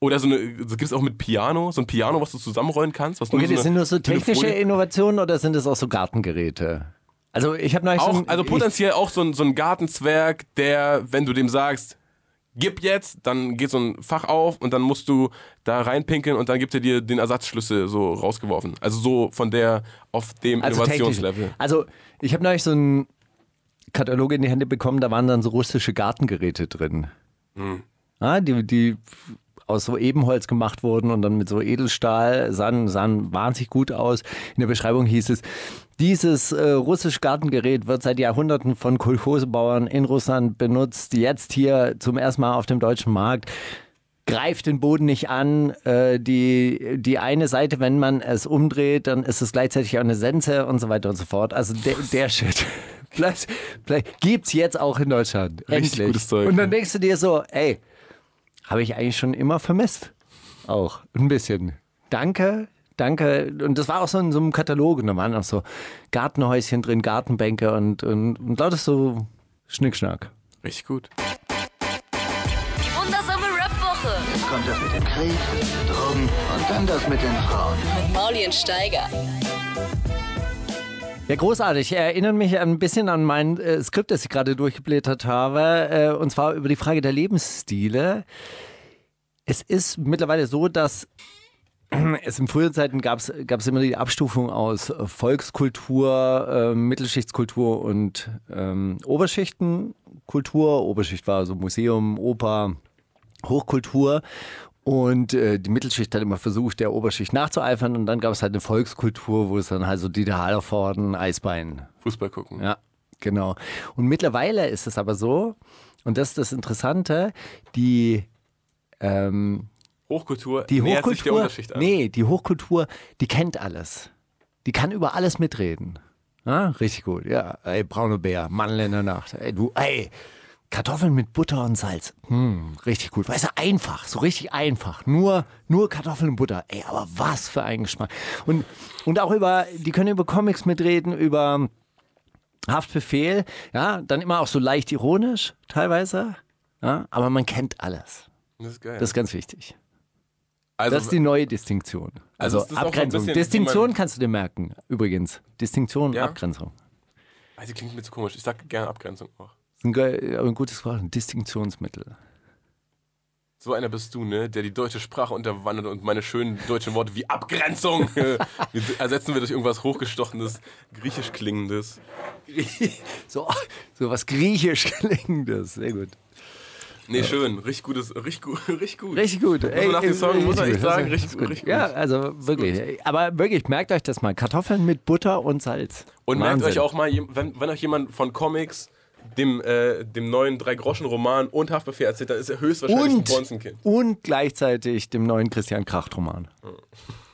Oder so eine, so gibt es auch mit Piano, so ein Piano, was du zusammenrollen kannst. Okay, nur das so sind nur so technische Telefonie- Innovationen oder sind das auch so Gartengeräte? Also ich habe neulich so Auch, ein, also potenziell auch so ein, so ein Gartenzwerg, der, wenn du dem sagst, gib jetzt, dann geht so ein Fach auf und dann musst du da reinpinkeln und dann gibt er dir den Ersatzschlüssel so rausgeworfen. Also so von der, auf dem also Innovationslevel. technisch. Also ich habe neulich so einen Katalog in die Hände bekommen, da waren dann so russische Gartengeräte drin. Hm. Ja, die, die aus so Ebenholz gemacht wurden und dann mit so Edelstahl sahen, sahen wahnsinnig gut aus. In der Beschreibung hieß es, dieses äh, russische Gartengerät wird seit Jahrhunderten von Kolchosebauern in Russland benutzt, jetzt hier zum ersten Mal auf dem deutschen Markt. Greift den Boden nicht an. Äh, die, die eine Seite, wenn man es umdreht, dann ist es gleichzeitig auch eine Sense und so weiter und so fort. Also der, der Shit. Vielleicht, vielleicht gibt's jetzt auch in Deutschland. Richtig Endlich. gutes Zeug. Und dann denkst du dir so, ey, habe ich eigentlich schon immer vermisst. Auch ein bisschen. Danke, danke. Und das war auch so in so einem Katalog. Und da waren auch so Gartenhäuschen drin, Gartenbänke und, und, und lauter so Schnickschnack. Richtig gut. Die wundersame Rap-Woche Kommt das mit dem Krieg, Drogen und dann das mit den Frauen. mit Maulien Steiger. Ja, großartig. Ich erinnere mich ein bisschen an mein äh, Skript, das ich gerade durchgeblättert habe, äh, und zwar über die Frage der Lebensstile. Es ist mittlerweile so, dass es in früheren Zeiten gab es immer die Abstufung aus äh, Volkskultur, äh, Mittelschichtskultur und ähm, Oberschichtenkultur. Oberschicht war so Museum, Oper, Hochkultur. Und äh, die Mittelschicht hat immer versucht, der Oberschicht nachzueifern. Und dann gab es halt eine Volkskultur, wo es dann halt so Dieter Hallervorden, Eisbein. Fußball gucken. Ja, genau. Und mittlerweile ist es aber so, und das ist das Interessante, die, ähm, Hochkultur die nähert sich der Hochkultur, Unterschicht an. nee, die Hochkultur, die kennt alles. Die kann über alles mitreden. Ja, richtig gut. Ja, ey, braune Bär, Mannländer Nacht. Ey, du, ey, Kartoffeln mit Butter und Salz. Hm, richtig gut. Weißt du, einfach, so richtig einfach. Nur, nur Kartoffeln und Butter. Ey, aber was für ein Geschmack. Und, und auch über, die können über Comics mitreden, über Haftbefehl. Ja, dann immer auch so leicht ironisch, teilweise. Ja, aber man kennt alles. Das ist geil. Das ist ganz wichtig. Also, Das ist die neue Distinktion. Also Also, Abgrenzung. bisschen, Distinktion kannst du dir merken, übrigens. Distinktion, Ja? Abgrenzung. also klingt mir zu komisch. Ich sag gerne Abgrenzung auch. Ein, ein gutes Wort, ein Distinktionsmittel. So einer bist du, ne, der die deutsche Sprache unterwandert und meine schönen deutschen Worte wie Abgrenzung äh, ersetzen wir durch irgendwas hochgestochenes, griechisch klingendes. So, so was griechisch klingendes. Sehr gut. Nee, schön, richtig gutes, richtig gut, richtig gut. Richtig gut. Muss man nach dem Song, muss man echt sagen, richtig gut, richtig gut. Ja, also wirklich. Aber wirklich, merkt euch das mal. Kartoffeln mit Butter und Salz. Und merkt Wahnsinn. euch auch mal, wenn, wenn euch jemand von Comics, dem, äh, dem neuen Drei-Groschen-Roman und Haftbefehl erzählt, dann ist er höchstwahrscheinlich ein und, Bonzenkind. und gleichzeitig dem neuen Christian Kracht-Roman.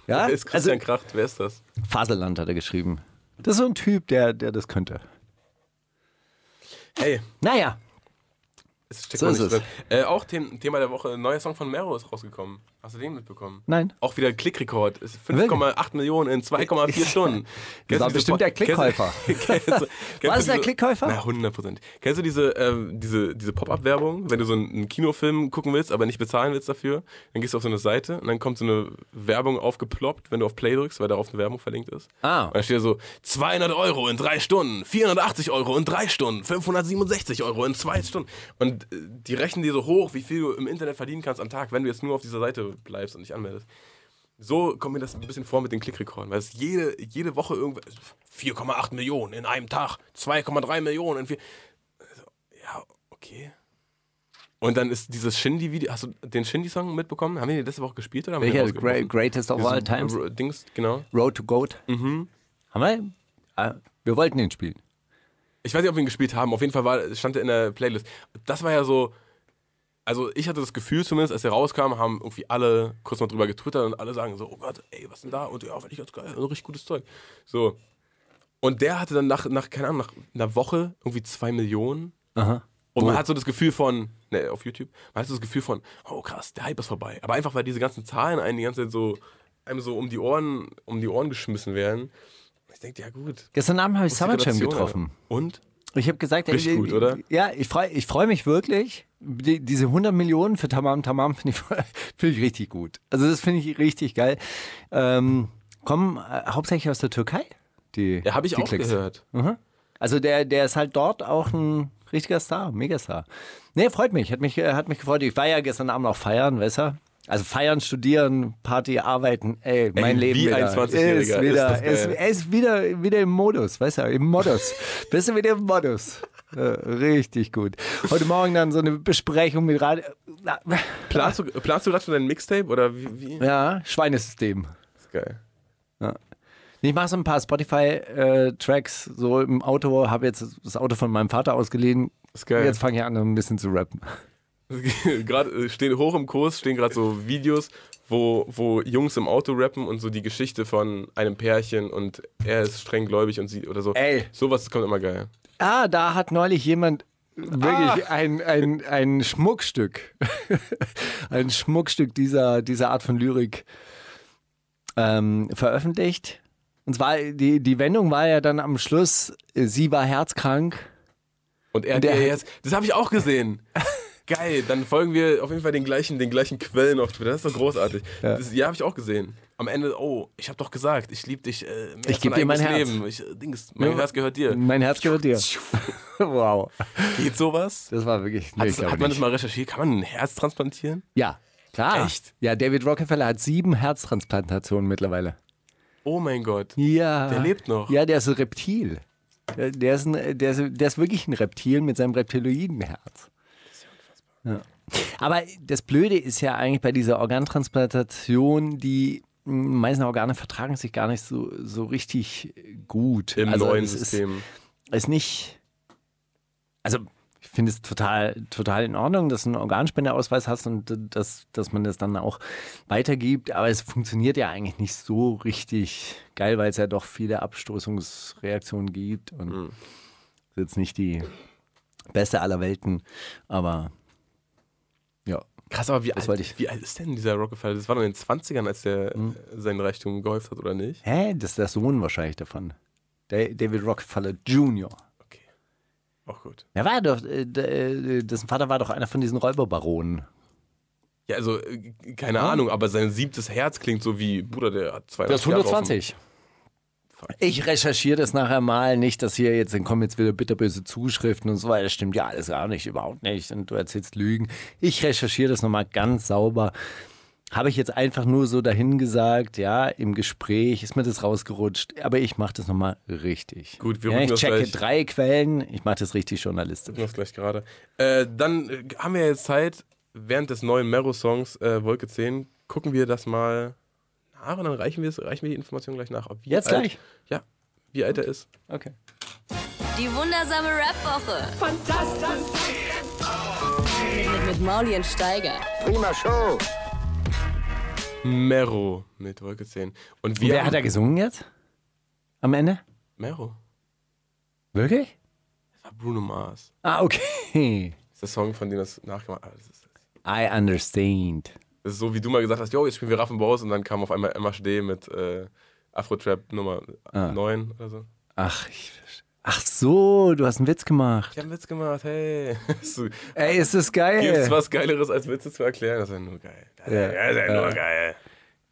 Ja, Wer ist Christian also Kracht? Wer ist das? Faselland hat er geschrieben. Das ist so ein Typ, der, der das könnte. Hey, Naja, es steckt So ist es. Äh, auch Them Thema der Woche, neuer Song von Mero ist rausgekommen. Hast du den mitbekommen? nein. Auch wieder Klickrekord. Ist 5,8 Millionen in 2,4 Stunden. Das war bestimmt der Klickkäufer. Du es der Klickkäufer? Na, 100 Prozent. Kennst du diese, ähm, diese, diese Pop-Up-Werbung, wenn du so einen, einen Kinofilm gucken willst, aber nicht bezahlen willst dafür? Dann gehst du auf so eine Seite und dann kommt so eine Werbung aufgeploppt, wenn du auf Play drückst, weil darauf eine Werbung verlinkt ist. Ah. Und dann steht da so 200 Euro in drei Stunden, 480 Euro in drei Stunden, 567 Euro in zwei Stunden. Und die rechnen dir so hoch, wie viel du im Internet verdienen kannst am Tag, wenn du jetzt nur auf dieser Seite bleibst und dich anmeldest. So kommt mir das ein bisschen vor mit den Klickrekorden, weil es jede, jede Woche irgendwas 4,8 Millionen in einem Tag, 2,3 Millionen in vier. Also, ja, okay. Und dann ist dieses Shindy-Video, hast du den Shindy-Song mitbekommen? Haben wir den letzte Woche gespielt oder haben wir Welcher? rausgeworfen? greatest of all times? Dings, genau. Road to Goat. Mhm. Haben wir? Ah, wir wollten den spielen. Ich weiß nicht, ob wir ihn gespielt haben. Auf jeden Fall war, stand er in der Playlist. Das war ja so. Also, ich hatte das Gefühl zumindest, als er rauskam, haben irgendwie alle kurz mal drüber getwittert und alle sagen so: Oh Gott, ey, was denn da? Und ja, fand ich ganz geil. Also, richtig gutes Zeug. So. Und der hatte dann nach, nach, keine Ahnung, nach einer Woche irgendwie zwei Millionen. Aha. Und man hat so das Gefühl von, ne, auf YouTube, man hat so das Gefühl von, oh krass, der Hype ist vorbei. Aber einfach, weil diese ganzen Zahlen einen die ganze Zeit so, einem so um die Ohren, um die Ohren geschmissen werden. Ich denke, ja gut. Gestern Abend habe ich Summer Jam getroffen. Und? Ich habe gesagt, Richtig äh, gut, oder? Ja, ich freue ich freu mich wirklich. Die, diese 100 Millionen für Tamam Tamam finde ich, find ich richtig gut. Also das finde ich richtig geil. Ähm, kommen äh, hauptsächlich aus der Türkei. Die, Ja, habe ich auch Klicks. gehört. Mhm. Also der, der ist halt dort auch ein richtiger Star, Megastar. Nee, freut mich, hat mich, äh, hat mich gefreut. Ich war ja gestern Abend auch feiern, weißt du? Also feiern, studieren, Party, arbeiten, ey, mein Ey, Leben wie wieder. ein 20-Jähriger, Ist ist wieder, ist, er wieder, wieder im Modus, weißt du, im Modus. Bist du wieder im Modus. Äh, richtig gut. Heute Morgen dann so eine Besprechung mit Radio. Planst du, planst du gerade schon dein Mixtape oder wie? wie? Ja, Schweinesystem. ist geil. Ich mache so ein paar Spotify-Tracks so im Auto, habe jetzt das Auto von meinem Vater ausgeliehen. Ist geil. Jetzt fange ich an, ein bisschen zu rappen. Gerade äh, stehen hoch im Kurs stehen gerade so Videos, wo, wo Jungs im Auto rappen und so die Geschichte von einem Pärchen und er ist streng gläubig und sie oder so. Ey. Sowas kommt immer geil. Ah, da hat neulich jemand wirklich ein, ein, ein Schmuckstück, ein Schmuckstück dieser, dieser Art von Lyrik ähm, veröffentlicht. Und zwar, die, die Wendung war ja dann am Schluss, äh, sie war herzkrank. Und er, Und der der das habe ich auch gesehen. Geil, dann folgen wir auf jeden Fall den gleichen, den gleichen Quellen auf Twitter. Das ist doch großartig. Ja, das, ja habe ich auch gesehen. Am Ende, oh, ich habe doch gesagt, ich liebe dich. Äh, mehr Ich als geb dir mein Herz. Leben. Ich, äh, Dings, mein Ja. Herz gehört dir. Mein Herz gehört dir. wow. Geht sowas? Das war wirklich. Hat, nee, das, glaub hat man nicht. das mal recherchiert? Kann man ein Herz transplantieren? Ja, klar. Echt? Ja, David Rockefeller hat sieben Herztransplantationen mittlerweile. Oh mein Gott. Ja. Der lebt noch. Ja, der ist ein Reptil. Der, der, ist, ein, der, ist, der ist wirklich ein Reptil mit seinem Reptiloidenherz. Ja. Aber das Blöde ist ja eigentlich bei dieser Organtransplantation, die mh, meisten Organe vertragen sich gar nicht so, so richtig gut. Im Also neuen System. Ist, ist nicht. Also, ich finde es total, total in Ordnung, dass du einen Organspendeausweis hast und dass, dass man das dann auch weitergibt. Aber es funktioniert ja eigentlich nicht so richtig geil, weil es ja doch viele Abstoßungsreaktionen gibt. Und Mhm. ist jetzt nicht die beste aller Welten, aber. Krass, aber wie Das alt, wie alt ist denn dieser Rockefeller? Das war doch in den 20ern, als der Mhm. äh, sein Reichtum gehäuft hat, oder nicht? Hä? Das ist der Sohn wahrscheinlich davon. Da- David Rockefeller Jr. Okay. Auch gut. Er war doch, äh, d- äh, dessen Vater war doch einer von diesen Räuberbaronen. Ja, also, äh, keine Ahnung, aber sein siebtes Herz klingt so wie, Bruder, der hat 200 Das ist Jahre auf dem- 120. Ich recherchiere das nachher mal, nicht, dass hier jetzt, dann kommen jetzt wieder bitterböse Zuschriften und so weiter. Das stimmt ja alles gar nicht, überhaupt nicht. Und du erzählst Lügen. Ich recherchiere das nochmal ganz sauber. Habe ich jetzt einfach nur so dahin gesagt, ja, im Gespräch ist mir das rausgerutscht, aber ich mache das nochmal richtig. Gut, wir ja, Ich checke gleich. drei Quellen, ich mache das richtig journalistisch. Das gleich gerade. Äh, dann äh, haben wir jetzt Zeit, während des neuen Mero-Songs äh, Wolke 10, gucken wir das mal und dann reichen wir, es- reichen wir die Information gleich nach. Wie Jetzt alt, gleich? Ja, wie alt er ist. Okay. Die wundersame Rap-Woche. Fantastisch. Mit, mit Mauli und Steiger. Prima Show. Mero mit Wolke 10. Und wir Wer hat er gesungen jetzt? Am Ende? Mero. Wirklich? Das war Bruno Mars. Ah, okay. Das ist der Song, von dem das nachgemacht hat. Ist, I understand. Ist so, wie du mal gesagt hast, jo, jetzt spielen wir Raffen und dann kam auf einmal MHD mit äh, Afro-Trap Nummer Ah. 9 oder so. Ach, ich, ach so, du hast einen Witz gemacht. Ich hab einen Witz gemacht, hey. Ey, ist das geil. Gibt's was Geileres als Witze zu erklären? Das ist ja nur geil. Das ist ja, ist ja nur geil.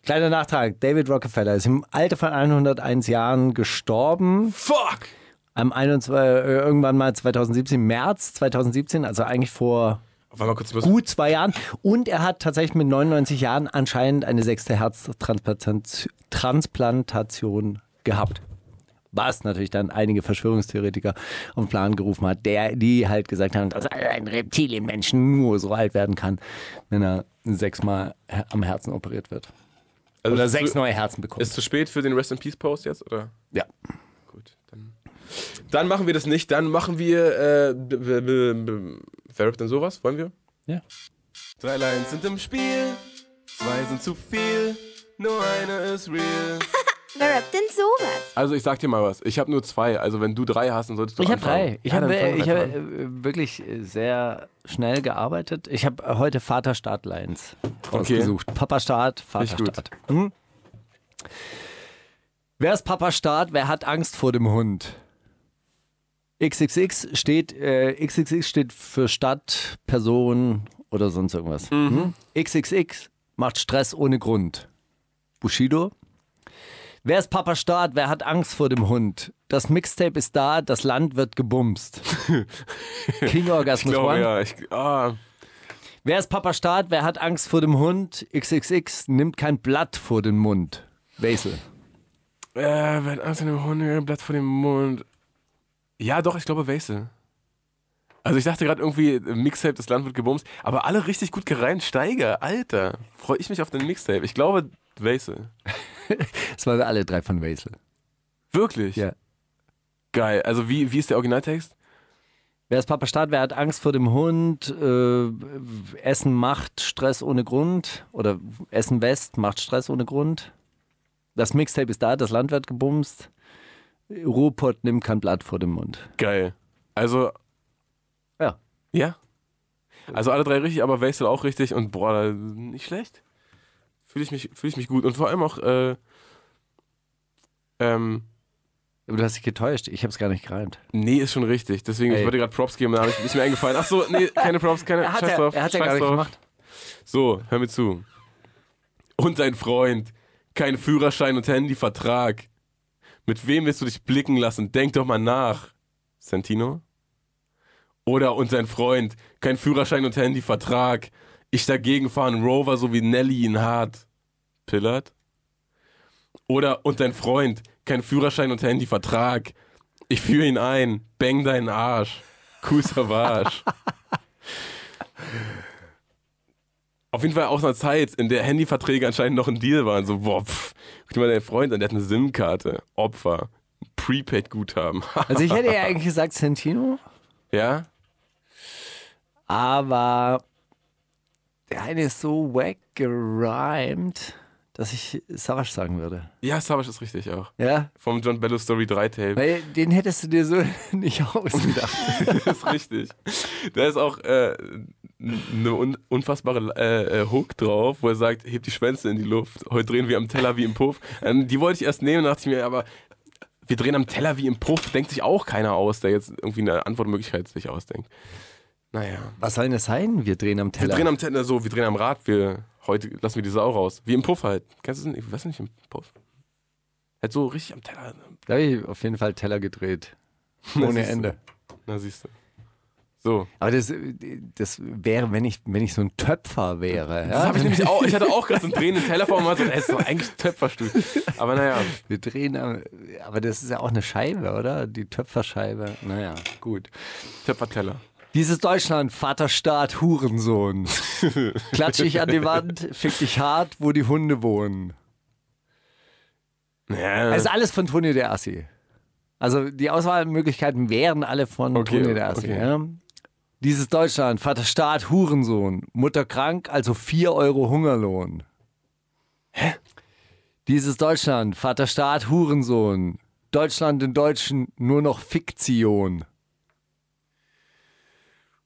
Kleiner Nachtrag. David Rockefeller ist im Alter von 101 Jahren gestorben. Fuck! Am 21, äh, irgendwann mal 2017, März 2017, also eigentlich vor Gut zwei Jahren. Und er hat tatsächlich mit 99 Jahren anscheinend eine sechste Herztransplantation Transplantation gehabt. Was natürlich dann einige Verschwörungstheoretiker auf den Plan gerufen hat, der, die halt gesagt haben, dass ein Reptilienmenschen nur so alt werden kann, wenn er sechsmal am Herzen operiert wird. also Oder sechs zu, neue Herzen bekommt. Ist zu spät für den Rest in Peace Post jetzt, oder? ja. Gut, dann. Dann machen wir das nicht. Dann machen wir. Äh, wer rappt denn sowas? Wollen wir? Ja. Drei Lines sind im Spiel, zwei sind zu viel, nur eine ist real. Wer rappt denn sowas? Also ich sag dir mal was. Ich habe nur zwei. Also wenn du drei hast, dann solltest du Ich habe drei. Ich Ja, habe an. äh, wirklich sehr schnell gearbeitet. Ich habe heute Vaterstaat-Lines rausgesucht. Papa Staat, Richtig gut. Vaterstaat. Hm? Wer ist Papa Staat? Wer hat Angst vor dem Hund? XXX steht, äh, XXX steht für Stadt, Person oder sonst irgendwas. Hm? XXX macht Stress ohne Grund. Bushido. Wer ist Papa Staat? Wer hat Angst vor dem Hund? Das Mixtape ist da, das Land wird gebumst. King Ich Orgasmus glaube, One. ja. Ich, ah, Wer ist Papa Staat? Wer hat Angst vor dem Hund? XXX nimmt kein Blatt vor den Mund. Wesel. äh, wer hat Angst vor dem Hund, Blatt vor dem Mund. Ja, doch, ich glaube Wesel. Also ich dachte gerade irgendwie, Mixtape, das Land wird gebumst, aber alle richtig gut gereimt. Steiger, Alter. Freue ich mich auf den Mixtape. Ich glaube Wesel. Das waren alle drei von Wesel. Wirklich? Ja. Geil. Also wie, wie ist der Originaltext? Wer ist Papa Staat? Wer hat Angst vor dem Hund? Äh, Essen macht Stress ohne Grund. Oder Essen West macht Stress ohne Grund. Das Mixtape ist da, das Land wird gebumst. Ruhrpott nimmt kein Blatt vor dem Mund. Geil. Also, Ja. ja. Also alle drei richtig, aber Wesel auch richtig und boah, nicht schlecht. Fühle ich, mich- fühl ich mich gut. Und vor allem auch, äh, ähm, Aber du hast dich getäuscht. Ich habe es gar nicht gereimt. nee, ist schon richtig. Deswegen, Ey. ich wollte gerade Props geben, da habe ich nicht mehr eingefallen. Ach so, nee, keine Props, keine, Er hat scheiß ja, drauf. er hat's ja gar nicht gemacht. So, hör mir zu. Und dein Freund, kein Führerschein und Handyvertrag. Mit wem willst du dich blicken lassen? Denk doch mal nach. Santino? Oder und sein Freund, kein Führerschein und Handyvertrag. Ich dagegen fahren Rover, so wie Nelly ihn hat. Pillard? Oder und dein Freund, kein Führerschein und Handyvertrag. Ich führe ihn ein, bang deinen Arsch. Cool Savage. Auf jeden Fall aus einer Zeit, in der Handyverträge anscheinend noch ein Deal waren. So, boah, pff, guck dir mal deinen Freund an, der hat eine SIM-Karte. Opfer. Prepaid-Guthaben. Also ich hätte ja eigentlich gesagt Santino, ja? aber der eine ist so wack gerimt, dass ich Savage sagen würde. Ja, Savage ist richtig auch. Ja? Vom John Bello Story 3 Tape. Weil den hättest du dir so nicht ausgedacht. Das ist richtig. Da ist auch äh, eine un unfassbare äh, äh, Hook drauf, wo er sagt, hebt die Schwänze in die Luft. Heute drehen wir am Teller wie im Puff. Ähm, die wollte ich erst nehmen, dachte ich mir, aber wir drehen am Teller wie im Puff, denkt sich auch keiner aus, der jetzt irgendwie eine Antwortmöglichkeit sich ausdenkt. Naja. Was soll denn das sein? Wir drehen am Wir Teller. drehen am Teller so, wir drehen am Rad, wir heute lassen wir die Sau raus. Wie im Puff halt. Kennst du das nicht? Ich weiß nicht, im Puff. Halt so richtig am Teller. da habe ich auf jeden Fall Teller gedreht. Ohne. Ende. Na siehst du. So. Aber das, das wäre, wenn ich, wenn ich so ein Töpfer wäre. Das Ja? habe ich nämlich auch. Ich hatte auch gerade so einen drehenden Teller vor mir und so, das ist doch eigentlich Töpferstuhl. Aber naja. Wir drehen, aber das ist ja auch eine Scheibe, oder? Die Töpferscheibe. Naja, gut. Töpferteller. Dieses Deutschland, Vaterstaat, Hurensohn. Klatsch dich an die Wand, fick dich hart, wo die Hunde wohnen. Ja. Das ist alles von Toni der Assi. Also die Auswahlmöglichkeiten wären alle von Okay, Toni der Assi. okay. Ja? Dieses Deutschland, Vaterstaat, Hurensohn. Mutter krank, also 4 Euro Hungerlohn. Hä? Dieses Deutschland, Vaterstaat, Hurensohn. Deutschland in Deutschen nur noch Fiktion.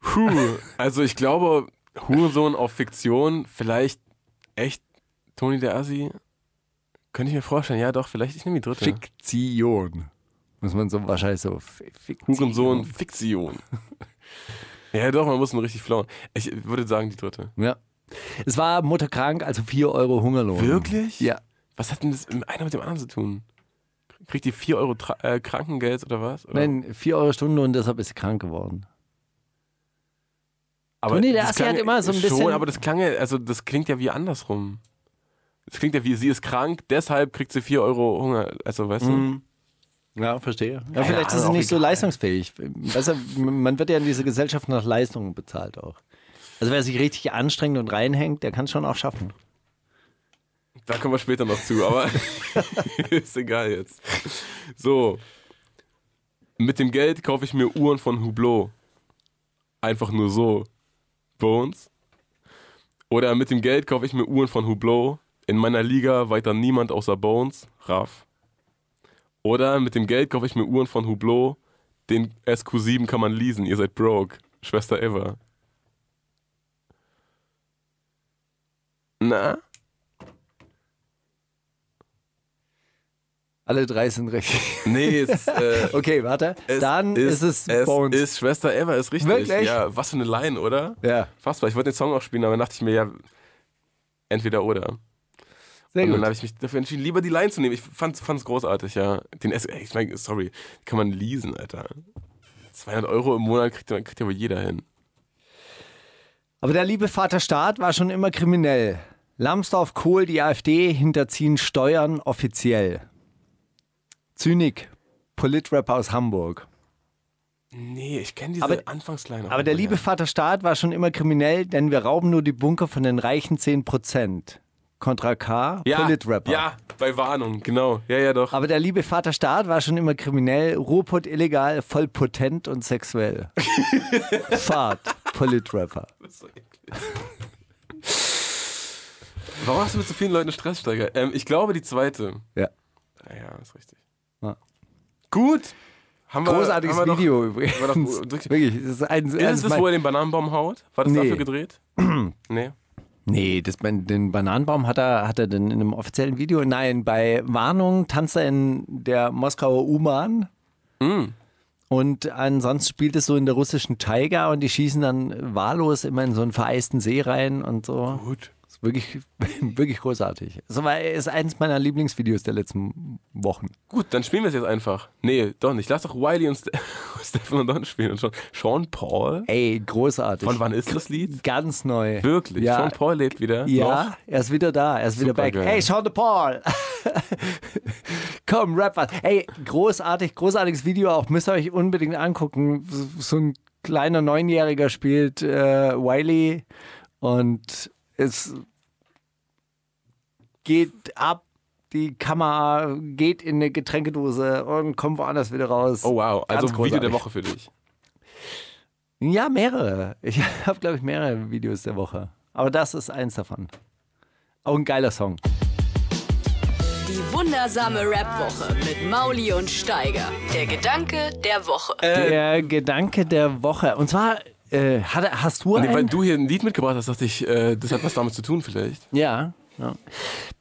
Puh. Also ich glaube, Hurensohn auf Fiktion, vielleicht echt Toni der Assi. Könnte ich mir vorstellen. Ja, doch, vielleicht. Ich nehme die dritte. Fiktion. Muss man so wahrscheinlich so. Fiktion. Hurensohn, Fiktion. ja, doch, man muss ihn richtig flauen. Ich würde sagen, die dritte. Ja. Es war Mutter krank, also 4 Euro Hungerlohn. Wirklich? Ja. Was hat denn das einer mit dem anderen zu tun? Kriegt die 4 Euro Tra äh, Krankengeld oder was? Oder? Nein, 4 Euro Stunde und deshalb ist sie krank geworden. aber Toni der das Assi hat immer so ein bisschen- Schon, aber das klang ja, also das klingt ja wie andersrum. Das klingt ja wie, sie ist krank, deshalb kriegt sie 4 Euro Hunger. Also, weißt Mhm. Ja, verstehe. Ja, vielleicht ist auch nicht so egal. leistungsfähig. Weißt du, man wird ja in dieser Gesellschaft nach Leistungen bezahlt auch. Also wer sich richtig anstrengt und reinhängt, der kann es schon auch schaffen. Da kommen wir später noch zu, aber ist egal jetzt. So. Mit dem Geld kaufe ich mir Uhren von Hublot. Einfach nur so. Bones. Oder mit dem Geld kaufe ich mir Uhren von Hublot. In meiner Liga weiter niemand außer Bones. Raff. Oder mit dem Geld kaufe ich mir Uhren von Hublot. Den SQ7 kann man leasen. Ihr seid broke. Schwester Eva. Na? Alle drei sind richtig. Nee, es, äh, Okay, warte. es Dann ist, es es Bones. ist Schwester Eva, ist richtig. Wirklich? Ja, was für eine Line, oder? ja, Fassbar. Ich wollte den Song auch spielen, aber dann dachte ich mir, ja, entweder oder. Sehr und dann gut. habe ich mich dafür entschieden, lieber die Line zu nehmen. Ich fand es großartig, ja. Den S ich meine, sorry, kann man leasen, Alter. 200 Euro im Monat kriegt, ja- kriegt ja wohl jeder hin. Aber der liebe Vater Staat war schon immer kriminell. Lambsdorff, Kohl, die AfD hinterziehen Steuern offiziell. Zynik, Politrapper aus Hamburg. Nee, ich kenne diese Aber- Anfangsline Aber der liebe ja. Vater Staat war schon immer kriminell, denn wir rauben nur die Bunker von den reichen 10%. Contra K, ja, Politrapper. Ja, bei Warnung, genau. Ja, ja, doch. Aber der liebe Vater Staat war schon immer kriminell, Ruhrpott illegal, voll potent und sexuell. Fahrt, Politrapper. Warum hast du mit so vielen Leuten Stress, Steiger? Ähm, ich glaube, die zweite. Ja. Ja, ist richtig. Ja. Gut. Haben wir, Großartiges haben wir Video übrigens. haben wir doch, durch, Wirklich, das ist ein, ist es das, wo er den Bananenbaum haut? War das Nee. dafür gedreht? nee. Nee, das, den Bananenbaum hat er, hat er denn in einem offiziellen Video? Nein, bei Warnung tanzt er in der Moskauer U-Bahn. Mm. Und ansonsten spielt es so in der russischen Taiga und die schießen dann wahllos immer in so einen vereisten See rein und so. Gut. Ist wirklich, wirklich großartig. So war, ist eines meiner Lieblingsvideos der letzten Wochen. Gut, dann spielen wir es jetzt einfach. Nee, doch nicht. Lass doch Wiley und Ste Stefan und Don spielen. Und schon Sean Paul. Ey, großartig. Von wann ist das Lied? Ganz neu. Wirklich? Ja. Sean Paul lebt wieder. Ja, Noch? er ist wieder da, er ist wieder back. Supergeil. Hey, Sean de Paul! Komm, rap was. Hey, großartig, großartiges Video auch. Müsst ihr euch unbedingt angucken. So- So ein kleiner Neunjähriger spielt äh, Wiley und es geht ab. Die Kamera geht in eine Getränkedose und kommt woanders wieder raus. Oh wow. Ganz Also Video der großartig. Woche für dich. Ja, mehrere. Ich habe, glaube ich, mehrere Videos der Woche. Aber das ist eins davon. Auch ein geiler Song. Die wundersame Rap-Woche mit Mauli und Steiger. Der Gedanke der Woche. Der Gedanke der Woche. Und zwar, äh, hat, hast du Nee, weil einen? du hier ein Lied mitgebracht hast, dachte ich, äh, das hat was damit zu tun vielleicht. Ja, ja.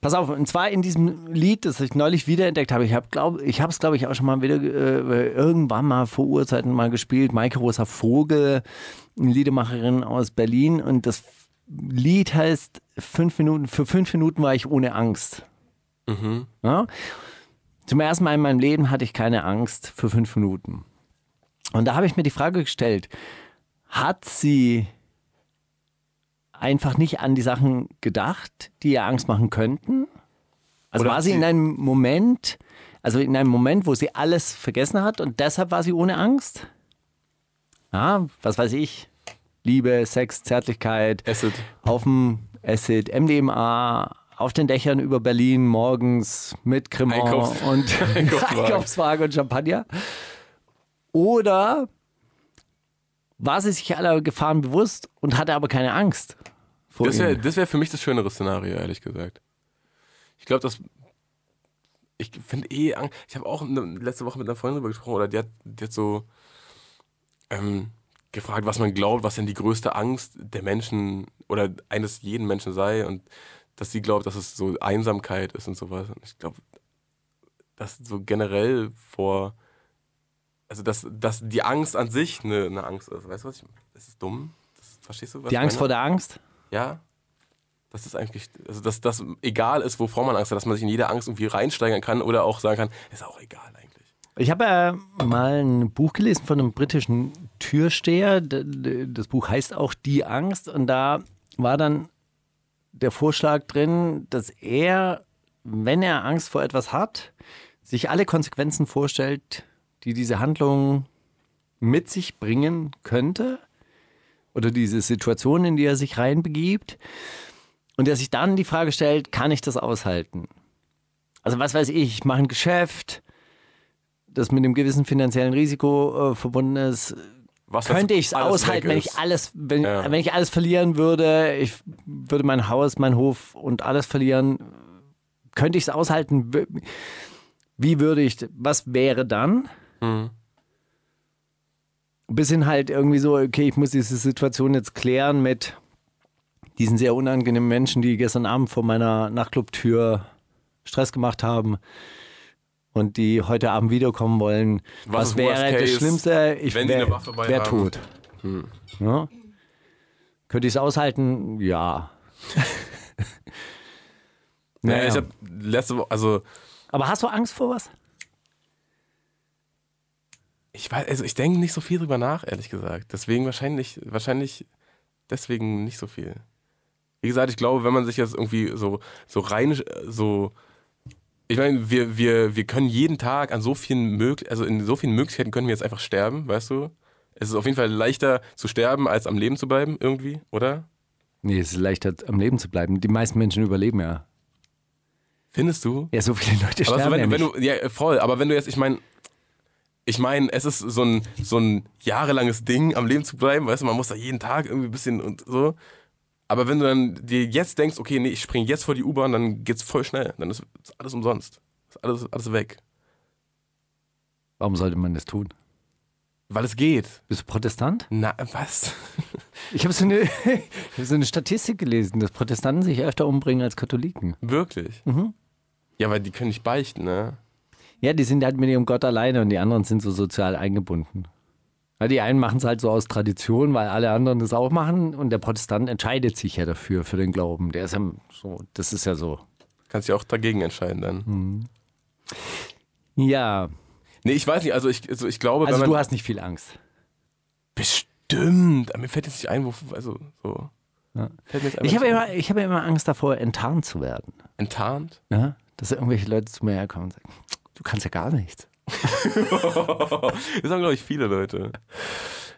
Pass auf, und zwar in diesem Lied, das ich neulich wiederentdeckt habe. Ich habe glaub, ich habe es, glaube ich, auch schon mal wieder äh, irgendwann mal vor Urzeiten mal gespielt. Maike Rosa Vogel, eine Liedemacherin aus Berlin. Und das Lied heißt fünf Minuten, für fünf Minuten war ich ohne Angst. Ja? Zum ersten Mal in meinem Leben hatte ich keine Angst für fünf Minuten. Und da habe ich mir die Frage gestellt, hat sie einfach nicht an die Sachen gedacht, die ihr Angst machen könnten? Also Oder war sie in einem Moment, also in einem Moment, wo sie alles vergessen hat und deshalb war sie ohne Angst? Ja, was weiß ich. Liebe, Sex, Zärtlichkeit, Acid. auf dem Acid, MDMA, auf den Dächern über Berlin morgens mit Cremant Einkaufs- und Einkaufswagen. Einkaufswagen und Champagner. Oder war sie sich aller Gefahren bewusst und hatte aber keine Angst vor Das wäre wär für mich das schönere Szenario, ehrlich gesagt. Ich glaube, das. Ich finde eh. Ang- Ich habe auch ne- letzte Woche mit einer Freundin darüber gesprochen, oder die hat, die hat so ähm, gefragt, was man glaubt, was denn die größte Angst der Menschen oder eines jeden Menschen sei und dass sie glaubt, dass es so Einsamkeit ist und sowas. Und ich glaube, dass so generell vor. Also, dass, dass die Angst an sich eine, eine Angst ist. Weißt du was? Ich, ist es dumm? Das, verstehst du, was Die Angst meine? vor der Angst? Ja. Das ist eigentlich, also dass das egal ist, wovor man Angst hat, dass man sich in jede Angst irgendwie reinsteigern kann oder auch sagen kann, ist auch egal eigentlich. Ich habe äh, mal ein Buch gelesen von einem britischen Türsteher. Das Buch heißt auch Die Angst. Und da war dann der Vorschlag drin, dass er, wenn er Angst vor etwas hat, sich alle Konsequenzen vorstellt, die diese Handlung mit sich bringen könnte. Oder diese Situation, in die er sich reinbegibt. Und er sich dann die Frage stellt, kann ich das aushalten? Also was weiß ich, ich mache ein Geschäft, das mit einem gewissen finanziellen Risiko äh, verbunden ist. Was Könnte ich es aushalten, wenn ich alles, wenn, Ja. wenn ich alles verlieren würde, ich würde mein Haus, mein Hof und alles verlieren, könnte ich es aushalten? Wie würde ich, was wäre dann? Mhm. Bis hin halt irgendwie so, okay, ich muss diese Situation jetzt klären mit diesen sehr unangenehmen Menschen, die gestern Abend vor meiner Nachtclubtür Stress gemacht haben. und die heute Abend wiederkommen wollen, Was was, wäre das Schlimmste? Ich wäre wär tot. Ja? Könnte ich es aushalten? Ja. Naja, Naja. ich habe letzte Woche, also Aber hast du Angst vor was? Ich weiß, also ich denke nicht so viel drüber nach, ehrlich gesagt. Deswegen wahrscheinlich, wahrscheinlich deswegen nicht so viel. Wie gesagt, ich glaube, wenn man sich jetzt irgendwie so, so rein, so, ich meine, wir, wir, wir können jeden Tag an so vielen mög also in so vielen Möglichkeiten können wir jetzt einfach sterben, weißt du? Es ist auf jeden Fall leichter zu sterben, als am Leben zu bleiben, irgendwie, oder? Nee, es ist leichter am Leben zu bleiben. Die meisten Menschen überleben ja. Findest du? Ja, so viele Leute Aber sterben so, wenn, ja wenn nicht. du, ja, voll, aber wenn du jetzt, ich meine, ich meine, es ist so ein, so ein jahrelanges Ding, am Leben zu bleiben, weißt du, man muss da jeden Tag irgendwie ein bisschen und so. Aber wenn du dann dir jetzt denkst, okay, nee, ich springe jetzt vor die U-Bahn, dann geht's voll schnell. Dann ist, ist alles umsonst. Ist alles, alles weg. Warum sollte man das tun? Weil es geht. Bist du Protestant? Na, was? Ich habe so, eine- ich hab so eine Statistik gelesen, dass Protestanten sich öfter umbringen als Katholiken. Wirklich? Mhm. Ja, weil die können nicht beichten, ne? Ja, die sind halt mit ihrem Gott alleine und die anderen sind so sozial eingebunden. Ja, die einen machen es halt so aus Tradition, weil alle anderen das auch machen und der Protestant entscheidet sich ja dafür, für den Glauben. Der ist ja so, das ist ja so. Kannst dich auch dagegen entscheiden dann. Mhm. Ja, Nee, ich weiß nicht, also ich, also ich glaube, also du hast nicht viel Angst. Bestimmt. Mir fällt jetzt nicht ein, wo, also so. Ja. Ich habe immer, ich habe immer Angst davor, enttarnt zu werden. Enttarnt? Ja? Dass irgendwelche Leute zu mir herkommen und sagen, du kannst ja gar nichts. das haben, glaube ich, viele Leute.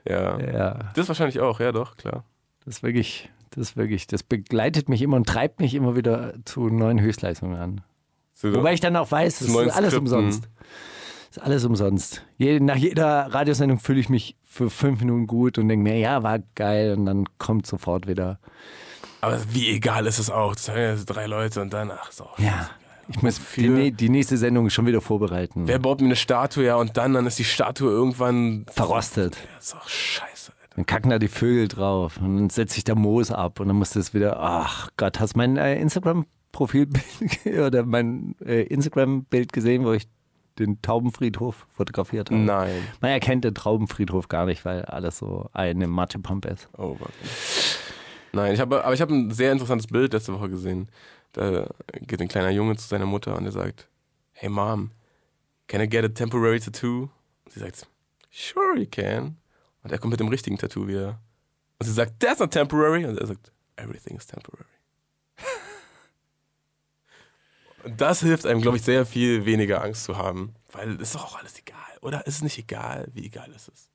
Ja. Ja, Das wahrscheinlich auch, ja doch, klar. das ist wirklich, das ist wirklich, das begleitet mich immer und treibt mich immer wieder zu neuen Höchstleistungen an. So, Wobei ich dann auch weiß, es ist alles Skripten. umsonst. Es ist alles umsonst. Nach jeder Radiosendung fühle ich mich für fünf Minuten gut und denke mir, ja, war geil und dann kommt sofort wieder. aber wie egal ist es auch. Das hören ja drei Leute und dann, ach so. Ja, ich muss die, die nächste Sendung schon wieder vorbereiten. Wer baut mir eine Statue, ja, und dann, dann ist die Statue irgendwann. Verrostet. Das ist doch scheiße, Alter. Dann kacken da die Vögel drauf und dann setzt sich der Moos ab und dann muss das wieder, ach Gott, hast du mein äh, Instagram-Profilbild oder mein äh, Instagram-Bild gesehen, wo ich den Taubenfriedhof fotografiert habe? Nein. Man erkennt den Taubenfriedhof gar nicht, weil alles so eine Matschepampe ist. Oh, warte. Nein, ich habe, aber ich habe ein sehr interessantes Bild letzte Woche gesehen. Da geht ein kleiner Junge zu seiner Mutter und er sagt, Hey Mom, can I get a temporary tattoo? Und sie sagt, Sure you can. Und er kommt mit dem richtigen Tattoo wieder. Und sie sagt, That's not temporary. Und er sagt, Everything is temporary. Und das hilft einem, glaube ich, sehr viel weniger Angst zu haben. Weil es ist doch auch alles egal, oder? Ist es nicht egal? Wie egal ist es?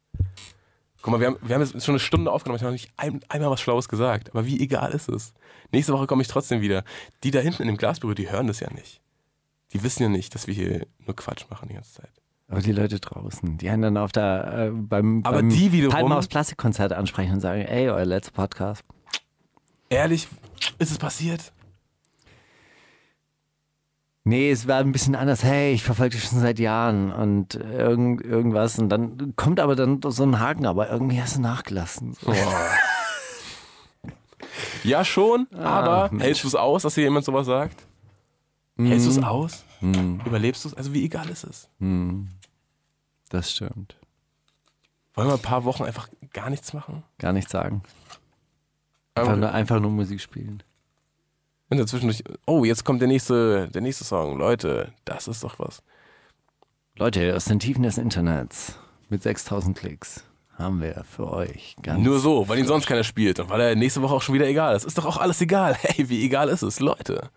Guck mal, wir haben, wir haben jetzt schon eine Stunde aufgenommen, ich habe noch nicht ein, einmal was Schlaues gesagt. Aber wie egal ist es? Nächste Woche komme ich trotzdem wieder. Die da hinten in dem Glasbüro, die hören das ja nicht. Die wissen ja nicht, dass wir hier nur Quatsch machen die ganze Zeit. Aber die Leute draußen, die einen dann auf der, äh, beim, Aber beim die wiederum- Palmen aus Plastikkonzert ansprechen und sagen, ey, euer letzter Podcast. Ehrlich, ist es passiert? Nee, es war ein bisschen anders. Hey, ich verfolge dich schon seit Jahren und irgend, irgendwas. Und dann kommt aber dann so ein Haken, aber irgendwie hast du nachgelassen. So. Ja, schon, aber Mensch. hältst du es aus, dass hier jemand sowas sagt? Hältst du es aus? Überlebst du es? Also wie egal ist es? Das stimmt. Wollen wir ein paar Wochen einfach gar nichts machen? Gar nichts sagen. Einfach nur, einfach nur Musik spielen. Wenn du zwischendurch, oh, jetzt kommt der nächste, der nächste Song. Leute, das ist doch was. Leute, aus den Tiefen des Internets mit 6000 Klicks haben wir für euch ganz. Nur so, weil ihn sonst keiner spielt und weil er nächste Woche auch schon wieder egal ist. Ist doch auch alles egal. Hey, wie egal ist es, Leute?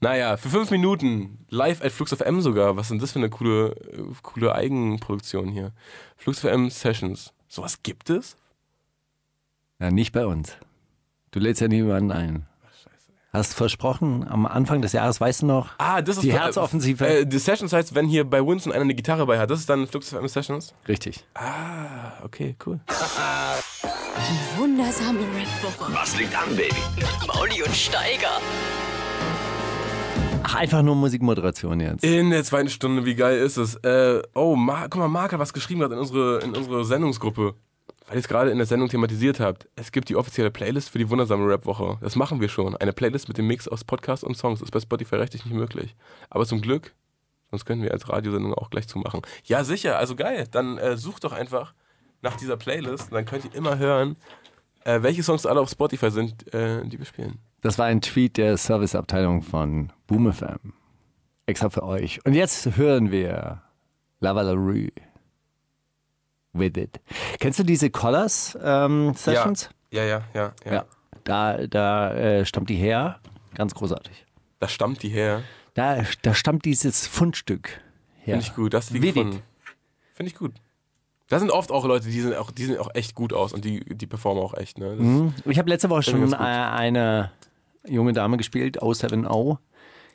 Naja, für fünf Minuten live at Flux FM sogar. Was ist denn das für eine coole, coole Eigenproduktion hier? Flux FM Sessions. Sowas gibt es? Ja, nicht bei uns. Du lädst ja niemanden ein. Hast versprochen, am Anfang des Jahres, weißt du noch? Ah, das ist Die Herzoffensive. Äh, die Sessions heißt, wenn hier bei Winston einer eine Gitarre bei hat. Das ist dann Flux FM Sessions? Richtig. Ah, okay, cool. Wundersame Rap-Woche. Was liegt an, Baby? Mauli und Steiger. Ach, einfach nur Musikmoderation jetzt. In der zweiten Stunde, wie geil ist es? Äh, oh, Mar guck mal, Marc hat was geschrieben hat in unsere, in unsere Sendungsgruppe. Weil ihr es gerade in der Sendung thematisiert habt. Es gibt die offizielle Playlist für die wundersame Rap-Woche. Das machen wir schon. Eine Playlist mit dem Mix aus Podcast und Songs ist bei Spotify rechtlich nicht möglich. Aber zum Glück Sonst können wir als Radiosendung auch gleich zumachen. Ja, sicher, also geil. Dann äh, sucht doch einfach nach dieser Playlist. Dann könnt ihr immer hören, äh, welche Songs alle auf Spotify sind, äh, die wir spielen. Das war ein Tweet der Serviceabteilung von Boom FM. Extra für euch. Und jetzt hören wir Lava La Rue. With it. Kennst du diese Collars ähm, Sessions? Ja, ja, ja, ja. Ja. Da, da äh, stammt die her. Ganz großartig. Da stammt die her. Da, da stammt dieses Fundstück her. Finde ich gut. Das die gefunden. Finde ich gut. Da sind oft auch Leute, die sind auch, die sehen auch echt gut aus und die, die performen auch echt. Ne? Mhm. Ich habe letzte Woche schon äh, eine junge Dame gespielt, 070.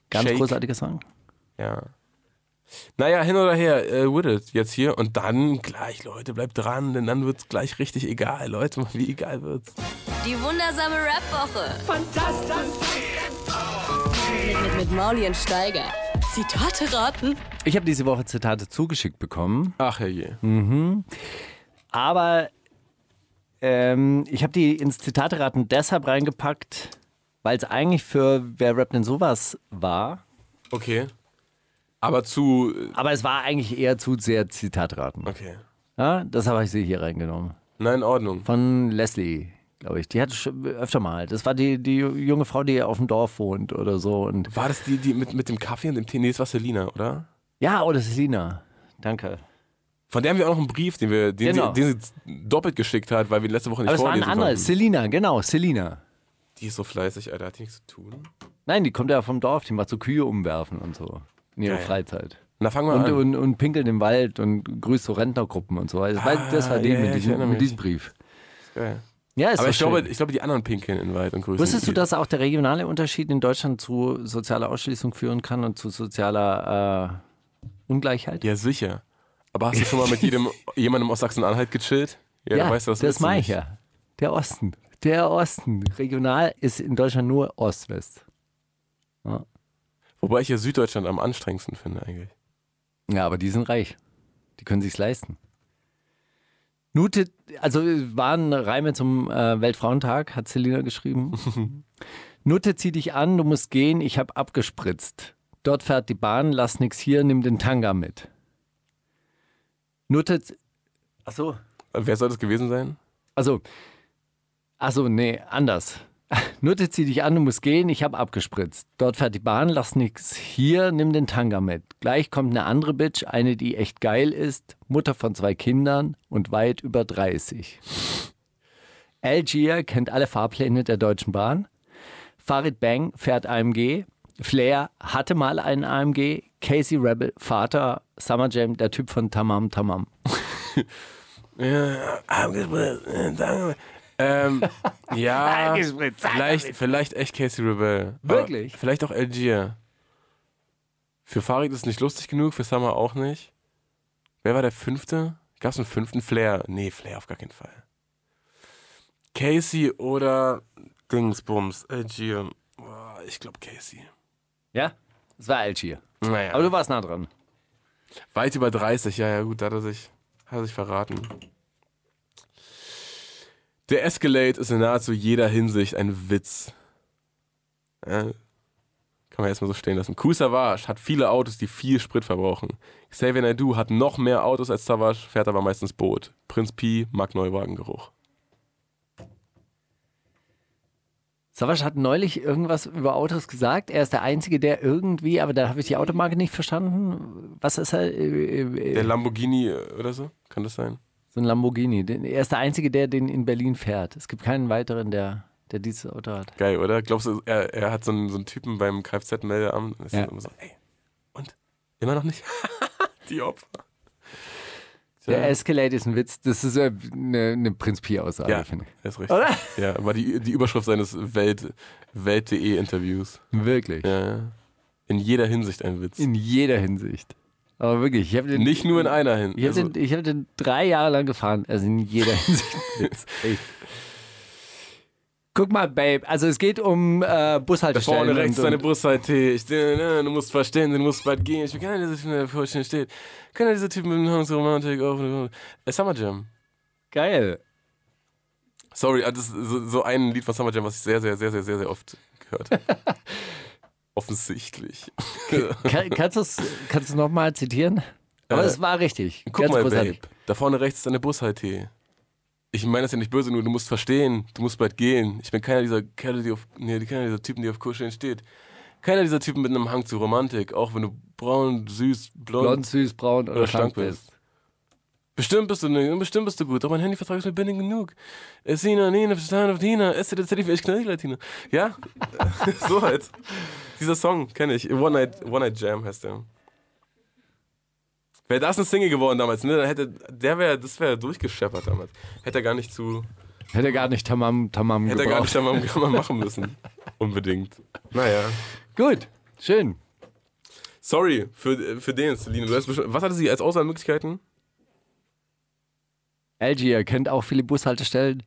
Ganz Shake. großartiger Song. Ja. Naja, hin oder her, äh, with it jetzt hier. Und dann gleich, Leute, bleibt dran, denn dann wird's gleich richtig egal. Leute, wie egal wird's. Die wundersame Rap-Woche. Fantastisch. Mit, mit, mit Mauli und Steiger. Zitate raten. Ich habe diese Woche Zitate zugeschickt bekommen, Ach herrje. aber ähm, ich habe die ins Zitateraten deshalb reingepackt, weil es eigentlich für Wer rappt denn sowas war. Okay. Aber zu. Aber es war eigentlich eher zu sehr Zitateraten. Okay. Ja, deshalb habe ich sie hier reingenommen. Na, in Ordnung. Von Leslie, glaube ich. Die hatte schon öfter mal. Das war die, die junge Frau, die auf dem Dorf wohnt oder so. Und War das die, die mit, mit dem Kaffee und dem Tee? Nee, das war Selina, oder? ja, oh, das ist Lina. Danke. Von der haben wir auch noch einen Brief, den, wir, den, Genau. sie, den sie doppelt geschickt hat, weil wir letzte Woche nicht Aber es war ein vorlesen anderes. Selina, genau, Selina. Die ist so fleißig, Alter. Hat die nichts zu tun? Nein, die kommt ja vom Dorf, die macht so Kühe umwerfen und so. In ihrer Geil. Freizeit. Na, fangen wir Und, an. und, und pinkelt im Wald und grüßt so Rentnergruppen und so. Also, weil das war die ja, ja, mit, diesem, mit diesem Brief. Geil. Ja, ist Aber ich glaube, ich glaube, die anderen pinkeln in Wald und grüßen. Wusstest du, dass auch der regionale Unterschied in Deutschland zu sozialer Ausschließung führen kann und zu sozialer äh, Ungleichheit? Ja, sicher. Aber hast du schon mal mit jedem, jemandem aus Sachsen-Anhalt gechillt? Ja, dann weißt du, das, das meine ich ja. Der Osten. Der Osten. Regional ist in Deutschland nur Ost-West. Wobei ich ja Süddeutschland am anstrengendsten finde eigentlich. Ja, aber die sind reich. Die können sich's leisten. Nute, also es waren Reime zum äh, Weltfrauentag, hat Selina geschrieben. Nutte, zieh dich an, du musst gehen, ich hab abgespritzt. Dort fährt die Bahn, lass nix hier, nimm den Tanga mit. Nutte, ach so, Wer soll das gewesen sein? also, ach so, nee, anders. Nutte, zieh dich an, du musst gehen, ich hab abgespritzt. Dort fährt die Bahn, lass nix hier, nimm den Tanga mit. Gleich kommt eine andere Bitch, eine, die echt geil ist, Mutter von zwei Kindern und weit über 30. Algier kennt alle Fahrpläne der Deutschen Bahn. Farid Bang fährt AMG. Flair hatte mal einen AMG. Casey Rebel, Vater, Summer Jam, der Typ von Tamam Tamam. Ähm, ja, vielleicht, vielleicht echt Casey Rebel. Aber Wirklich? Vielleicht auch Algier. Für Farid ist es nicht lustig genug, für Summer auch nicht. Wer war der fünfte? Gab es einen fünften? Flair? Nee, Flair auf gar keinen Fall. Casey oder Dingsbums, Algier. Boah, ich glaube Casey. Ja, das war Algier. Naja. Aber du warst nah dran. Weit über 30, ja, ja, gut, da hat er sich, hat er sich verraten. Der Escalade ist in nahezu jeder Hinsicht ein Witz. Ja, kann man erstmal so stehen lassen. Kool Savage hat viele Autos, die viel Sprit verbrauchen. Xavier Naidoo hat noch mehr Autos als Savage, fährt aber meistens Boot. Prinz Pi mag Neuwagengeruch. Savage hat neulich irgendwas über Autos gesagt. Er ist der Einzige, der irgendwie, aber da habe ich die Automarke nicht verstanden. Was ist er? Äh, äh, Der Lamborghini äh, oder so? Kann das sein? So ein Lamborghini. Er ist der Einzige, der den in Berlin fährt. Es gibt keinen weiteren, der, der dieses Auto hat. Geil, oder? Glaubst du, er, er hat so einen, so einen Typen beim Kfz-Meldeamt? Ist Ja. immer so, ey, und? Immer noch nicht? die Opfer. Der Escalade ist ein Witz. Das ist äh, eine, eine Prinz Pi-Aussage, Ja, finde ich. ist richtig. Ja, war die, die Überschrift seines Welt, Welt.de Interviews. Wirklich. Ja, ja. In jeder Hinsicht ein Witz. In jeder Hinsicht. Aber wirklich, ich habe den. Nicht nur in einer Hinsicht. Ich habe den, ich hab den drei Jahre lang gefahren. Also in jeder Hinsicht. Echt. Guck mal, Babe. Also es geht um äh, da Bushaltestellen. vorne rechts deine äh, du musst verstehen, du musst bald gehen. Ich bin keiner dieser Typen, der vor dir steht. Keiner dieser Typen mit dem Romantik auf. Äh, Summer Jam. Geil. Sorry, äh, das ist so, so ein Lied von Summer Jam, was ich sehr, sehr, sehr, sehr, sehr, sehr oft gehört habe. Offensichtlich. Kann, kannst du es kannst du's nochmal zitieren? Aber Äh, es war richtig. Guck Ganz mal, großartig. Babe. Da vorne rechts ist deine Bushalte. Ich meine das ja nicht böse, nur du musst verstehen, du musst bald gehen. Ich bin keiner dieser Kerle, die auf, nee, keiner dieser Typen, die auf Kuscheln steht. Keiner dieser Typen mit einem Hang zu Romantik, auch wenn du braun, süß, blond, Blond, süß, braun oder, oder schlank bist. Bestimmt bist du ne, bestimmt bist du gut, aber mein Handyvertrag ist mir bindend genug. Esina, Nina, Verstehen auf Dina, Esse der ich knall Latina. Ja? so halt. Dieser Song kenne ich. One Night, One Night Jam heißt der. Wäre das ein Single geworden damals, ne? Dann hätte, der wäre, das wäre durchgescheppert damals. Hätte er gar nicht zu, Hätte er gar nicht Tamam Tamam hätte er gar nicht einmal mal machen müssen. Unbedingt. Naja. Gut, schön. Sorry für, für den, Celine. Du hast was hatte sie als Auswahlmöglichkeiten? Algier kennt auch viele Bushaltestellen.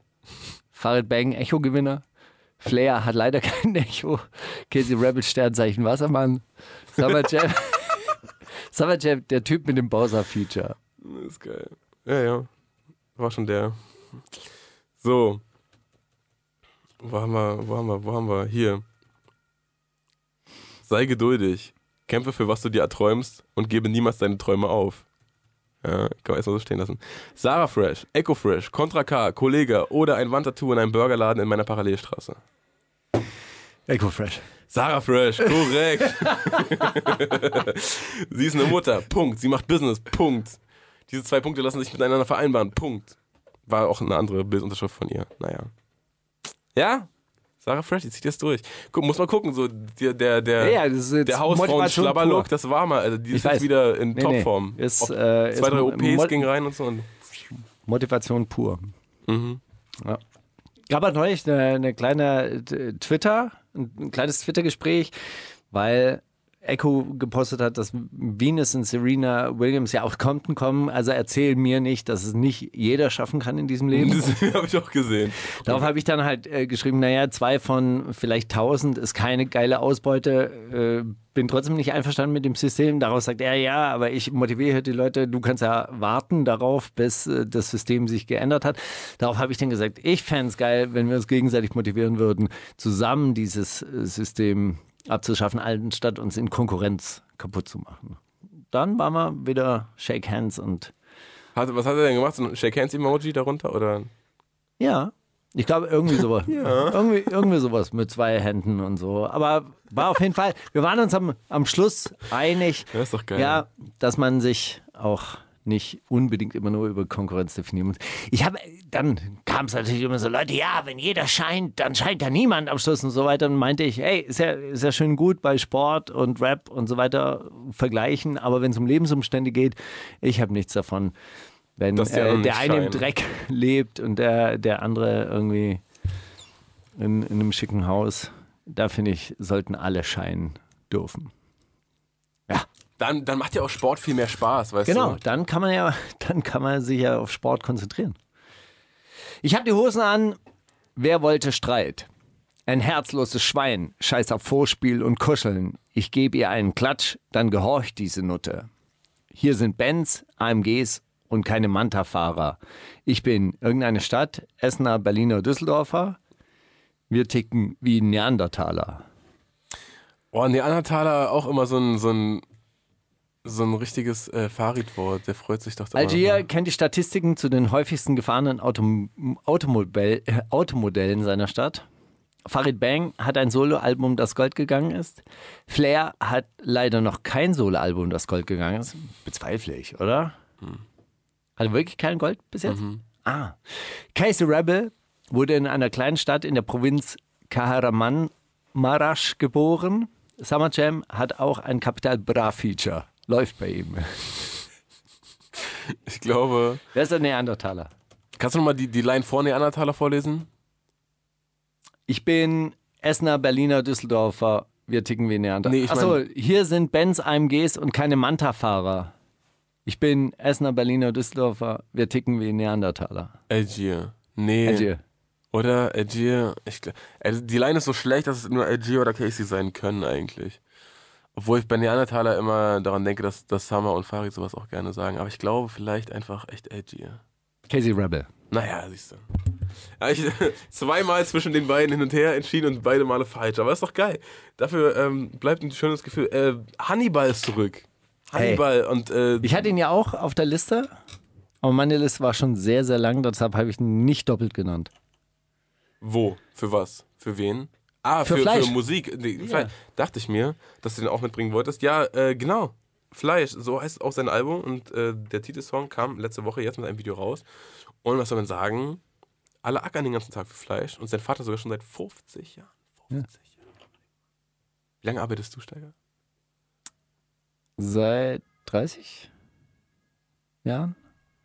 Farid Bang, Echo-Gewinner. Flair hat leider kein Echo. Casey Rebel, Sternzeichen Wassermann. Summer Jam. Summer Jam, der Typ mit dem Bowser-Feature. Das ist geil. Ja, ja. War schon der. So. Wo haben wir, wo haben wir, wo haben wir? Hier. Sei geduldig. Kämpfe für was du dir erträumst und gebe niemals deine Träume auf. Ja, kann man erstmal so stehen lassen. Sarah Fresh, Echo Fresh, Contra K, Kollege oder ein Wandtattoo in einem Burgerladen in meiner Parallelstraße. Echo Fresh. Sarah Fresh, korrekt. Sie ist eine Mutter, Punkt. Sie macht Business, Punkt. Diese zwei Punkte lassen sich miteinander vereinbaren, Punkt. War auch eine andere Bildunterschrift von ihr. Naja. Ja? Sarah Fresh, die zieht jetzt durch. Guck, muss mal gucken, so der, der, der, Ja, das jetzt der Hausfrauen Motivation Schlabberlook, pur. das war mal, also die Ich ist jetzt weiß. wieder in Nee, Topform. nee. Ist, äh, zwei, drei OPs Mo- ging rein und so. Und Motivation pur. mhm. Ja. Gab halt neulich eine, eine kleine Twitter, ein, ein kleines Twitter-Gespräch, weil Echo gepostet hat, dass Venus und Serena Williams ja auf Compton kommen. Also erzähl mir nicht, dass es nicht jeder schaffen kann in diesem Leben. Das habe ich auch gesehen. Darauf habe ich dann halt äh, geschrieben, naja, zwei von vielleicht tausend ist keine geile Ausbeute. Äh, bin trotzdem nicht einverstanden mit dem System. Daraus sagt er, ja, aber ich motiviere die Leute, du kannst ja warten darauf, bis äh, das System sich geändert hat. Darauf habe ich dann gesagt, ich fände es geil, wenn wir uns gegenseitig motivieren würden, zusammen dieses äh, System abzuschaffen, anstatt uns in Konkurrenz kaputt zu machen. Dann waren wir wieder Shake Hands und Hat, was hat er denn gemacht? So ein Shake Hands Emoji darunter? Oder? Ja, ich glaube irgendwie sowas. irgendwie, irgendwie sowas mit zwei Händen und so. Aber war auf jeden Fall, wir waren uns am, am Schluss einig, Ja, ist doch geil. ja, dass man sich auch nicht unbedingt immer nur über Konkurrenz definieren muss. Ich habe, dann kam es natürlich immer so, Leute, ja, wenn jeder scheint, dann scheint ja niemand am Schluss und so weiter. Und meinte ich, hey, ist ja, ist ja schön gut bei Sport und Rap und so weiter vergleichen, aber wenn es um Lebensumstände geht, ich habe nichts davon. Wenn äh, der eine im scheinen. Dreck lebt und der, der andere irgendwie in, in einem schicken Haus, da finde ich, sollten alle scheinen dürfen. Dann, dann macht ja auch Sport viel mehr Spaß, weißt Genau, du? dann kann man ja, dann kann man sich ja auf Sport konzentrieren. Ich habe die Hosen an. Wer wollte Streit? Ein herzloses Schwein, scheiß auf Vorspiel und Kuscheln. Ich gebe ihr einen Klatsch, dann gehorcht diese Nutte. Hier sind Benz, AMGs und keine Manta-Fahrer. Ich bin irgendeine Stadt, Essener, Berliner, Düsseldorfer. Wir ticken wie Neandertaler. Oh, Neandertaler auch immer so ein, so ein, so ein richtiges äh, Fahrradwort. Der freut sich doch Algier kennt die Statistiken zu den häufigsten gefahrenen Autom Automobile äh, Automodellen seiner Stadt. Farid Bang hat ein Soloalbum, das Gold gegangen ist. Flair hat leider noch kein Soloalbum, das Gold gegangen ist. Bezweifle ich, oder? Hat er wirklich kein Gold bis jetzt? Ah. Casey Rebel wurde in einer kleinen Stadt in der Provinz Kahramanmaraş geboren. Summer Jam hat auch ein Capital Bra Feature. Läuft bei ihm. Ich glaube. Wer ist der Neandertaler? Kannst du nochmal die, die Line vor Neandertaler vorlesen? Ich bin Essener, Berliner, Düsseldorfer. Wir ticken wie Neandertaler. Nee, ich Achso, hier sind Benz AMGs und keine Manta-Fahrer. Ich bin Essener, Berliner, Düsseldorfer. Wir ticken wie Neandertaler. Algier. Nee. Algier. Oder Algier. Ich, die Line ist so schlecht, dass es nur Algier oder Casey sein können eigentlich. Obwohl ich bei Neandertaler immer daran denke, dass, dass Summer und Farid sowas auch gerne sagen. Aber ich glaube vielleicht einfach echt Algier. Casey Rebel. Naja, siehst du. Ja, ich, zweimal zwischen den beiden hin und her entschieden und beide Male falsch. Aber ist doch geil. Dafür ähm, bleibt ein schönes Gefühl. Äh, Hannibal ist zurück. Hannibal und äh, Ich hatte ihn ja auch auf der Liste, aber meine Liste war schon sehr, sehr lang, deshalb habe ich ihn nicht doppelt genannt. wo? Für was? Für wen? Ah, Für für, Fleisch. für Musik. Nee, Fleisch. Dachte ich mir, dass du den auch mitbringen wolltest. Ja, äh, genau. Fleisch, so heißt auch sein Album und äh, der Titelsong kam letzte Woche jetzt mit einem Video raus. Und was soll man sagen? Alle ackern den ganzen Tag für Fleisch und sein Vater sogar schon seit 50 Jahren. 50 Jahre. Wie lange arbeitest du, Steiger? Seit 30 Jahren?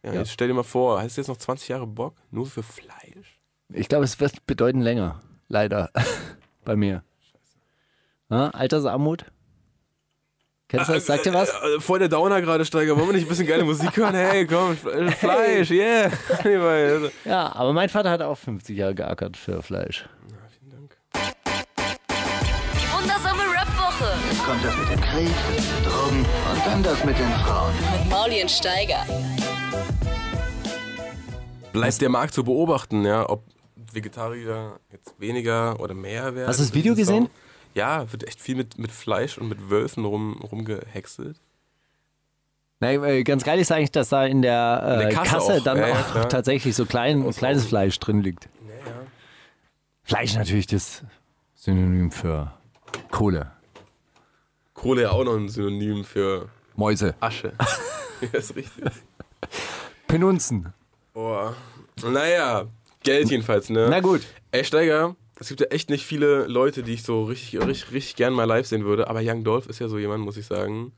Ja, Ja. Jetzt stell dir mal vor, hast du jetzt noch 20 Jahre Bock? Nur für Fleisch? Ich glaube, es wird bedeutend länger. Leider. Bei mir. Ja, Altersarmut? Kennst du das? Sagt dir was? Äh, voll der Downer gerade, Steiger. Wollen wir nicht ein bisschen geile Musik hören? Hey, komm, Fle- Fleisch, yeah. Hannibal. Ja, aber mein Vater hat auch 50 Jahre geackert für Fleisch. Vielen Dank. Die wundersame Rap-Woche Jetzt kommt das mit dem Krieg, Drogen und dann das mit den Frauen. mit Mauli und Steiger. Bleibt der Markt zu beobachten, ja, ob Vegetarier jetzt weniger oder mehr werden. Hast du das Video gesehen? Ja, wird echt viel mit, mit Fleisch und mit Wölfen rum, rumgehäckselt. Nein, äh, ganz geil ist eigentlich, dass da in der, äh, In der Kasse Kasse, auch. dann Ja, ja, auch klar. tatsächlich so klein, kleines Fleisch drin liegt. Fleisch natürlich das Synonym für Kohle, Kohle ja auch noch ein Synonym für Mäuse, Asche. ja, ist richtig. Penunzen. Boah. Naja, Geld jedenfalls, ne? Na gut. Ey, Steiger, es gibt ja echt nicht viele Leute, die ich so richtig, richtig, richtig gern mal live sehen würde. Aber Young Dolph ist ja so jemand, muss ich sagen,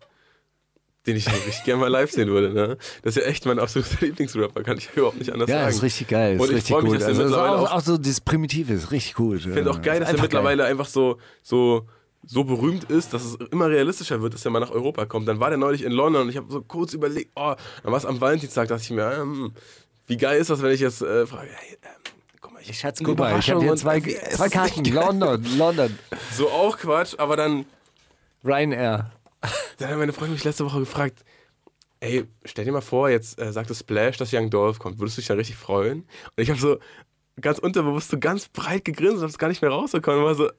den ich so richtig gern mal live sehen würde. Ne? Das ist ja echt mein absoluter Lieblingsrapper, kann ich überhaupt nicht anders Ja, sagen. ist richtig geil. Ist Und ich richtig freu mich, gut. dass also ist mittlerweile auch, auch- so dieses Primitive ist richtig gut. Ich finde auch geil, dass er mittlerweile einfach so, so, so berühmt ist, dass es immer realistischer wird, dass er mal nach Europa kommt. Dann war der neulich in London und ich habe so kurz überlegt, oh, dann war es am Valentinstag, dachte ich mir, ähm, wie geil ist das, wenn ich jetzt äh, frage, hey, ähm, guck mal, ich Schatz, guck mal, ich habe hier zwei, es zwei Karten. London, London. So auch Quatsch, aber dann, Ryanair. dann hat meine Freundin mich letzte Woche gefragt, ey, stell dir mal vor, jetzt äh, sagt das Splash, dass Young Dolph kommt. Würdest du dich da richtig freuen? Und ich habe so ganz unterbewusst so ganz breit gegrinst und habe es gar nicht mehr rausgekommen. Und war so, äh,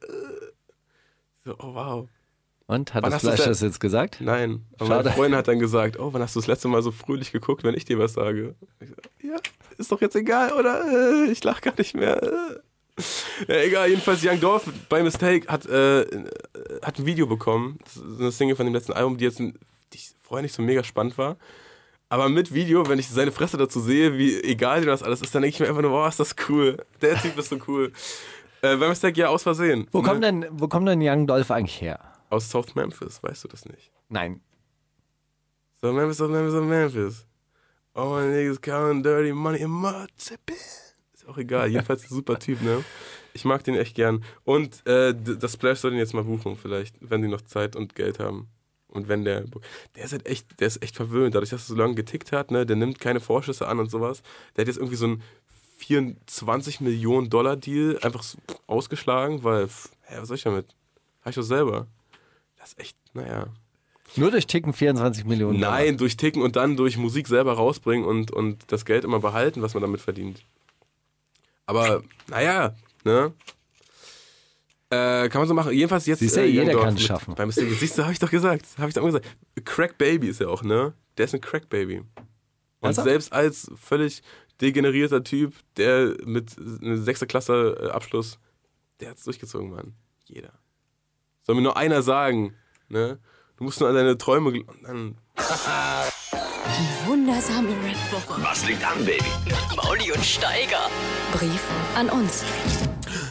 so, oh wow. Und, hat Wann das Fleisch das jetzt gesagt? Nein. Aber Schade. meine Freundin hat dann gesagt, oh, wann hast du das letzte Mal so fröhlich geguckt, wenn ich dir was sage? Ich so, ja, ist doch jetzt egal, oder? Äh, Ich lach gar nicht mehr. Äh. Ja, egal, jedenfalls Young Dolph bei Mistake hat, äh, äh, hat ein Video bekommen. Das ist eine Single von dem letzten Album, die jetzt die ich vorher nicht so mega spannend war. Aber mit Video, wenn ich seine Fresse dazu sehe, wie egal dir das alles ist, dann denke ich mir einfach nur, wow, ist das cool. Der Typ ist so cool. Äh, bei Mistake ja aus Versehen. Wo Ne? kommt denn, wo kommt denn Young Dolph eigentlich her? Aus South Memphis, weißt du das nicht? Nein. So Memphis, so Memphis, so Memphis. All my niggas counting dirty money in Mississippi. Ist auch egal, jedenfalls ein super Typ, ne? Ich mag den echt gern. Und äh, das Splash soll den jetzt mal buchen, vielleicht, wenn die noch Zeit und Geld haben. Und wenn der. Der ist halt echt, der ist echt verwöhnt, dadurch, dass er so lange getickt hat, ne? Der nimmt keine Vorschüsse an und sowas. Der hat jetzt irgendwie so einen 24 Millionen Dollar Deal einfach ausgeschlagen, weil, hä, was soll ich damit? Hab ich doch selber. Das ist echt, naja. Nur durch Ticken 24 Millionen. Dollar. Nein, durch Ticken und dann durch Musik selber rausbringen und, und das Geld immer behalten, was man damit verdient. Aber, naja, ne? Äh, kann man so machen. Jedenfalls jetzt. Siehst du, äh, jeder kann es schaffen. Beim. Siehst du, hab ich doch gesagt. Hab ich doch gesagt. Crack Baby ist er auch, ne? Der ist ein Crack Baby. Und Ernsthaft? selbst als völlig degenerierter Typ, der mit einer 6. Klasse äh, Abschluss, der hat's durchgezogen, Mann. Jeder. Soll mir nur einer sagen, ne? Du musst nur an deine Träume gl- und dann Wundersame Rap-Woche. Was liegt an, Baby? Mauli und Steiger. Brief an uns.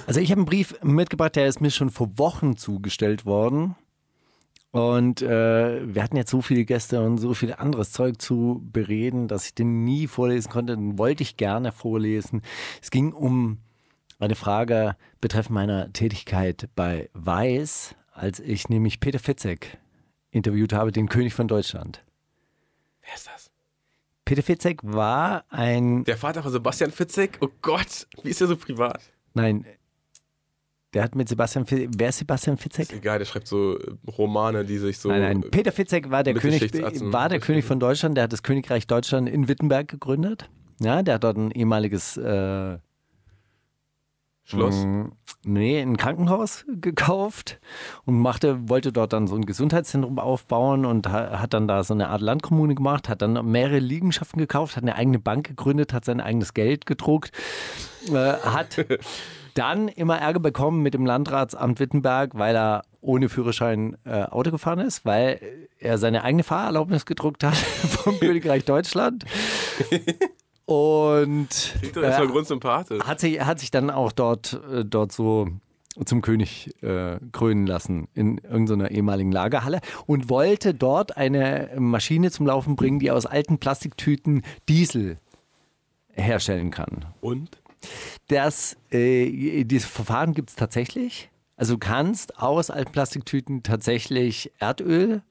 Also ich habe einen Brief mitgebracht, der ist mir schon vor Wochen zugestellt worden. Und äh, wir hatten jetzt so viele Gäste und so viel anderes Zeug zu bereden, dass ich den nie vorlesen konnte. Den wollte ich gerne vorlesen. Es ging um eine Frage betreffend meiner Tätigkeit bei Weiß, als ich nämlich Peter Fitzek interviewt habe, den König von Deutschland. Wer ist das? Peter Fitzek war ein, Der Vater von Sebastian Fitzek? Oh Gott, wie ist der so privat? nein, der hat mit Sebastian Fitzek, wer ist Sebastian Fitzek? Ist egal, der schreibt so äh, Romane, die sich so. Nein, nein. Peter Fitzek war der König, war der König von Deutschland. Der hat das Königreich Deutschland in Wittenberg gegründet. Ja, der hat dort ein ehemaliges äh, Schloss? Nee, ein Krankenhaus gekauft und machte, wollte dort dann so ein Gesundheitszentrum aufbauen und ha- hat dann da so eine Art Landkommune gemacht, hat dann mehrere Liegenschaften gekauft, hat eine eigene Bank gegründet, hat sein eigenes Geld gedruckt, äh, hat dann immer Ärger bekommen mit dem Landratsamt Wittenberg, weil er ohne Führerschein äh, Auto gefahren ist, weil er seine eigene Fahrerlaubnis gedruckt hat vom Königreich Deutschland. Und Klingt doch erstmal grundsympathisch. hat sich, hat sich dann auch dort, äh, dort so zum König äh, krönen lassen in irgendeiner ehemaligen Lagerhalle und wollte dort eine Maschine zum Laufen bringen, die aus alten Plastiktüten Diesel herstellen kann. Und? Das, äh, dieses Verfahren gibt es tatsächlich. Also du kannst aus alten Plastiktüten tatsächlich Erdöl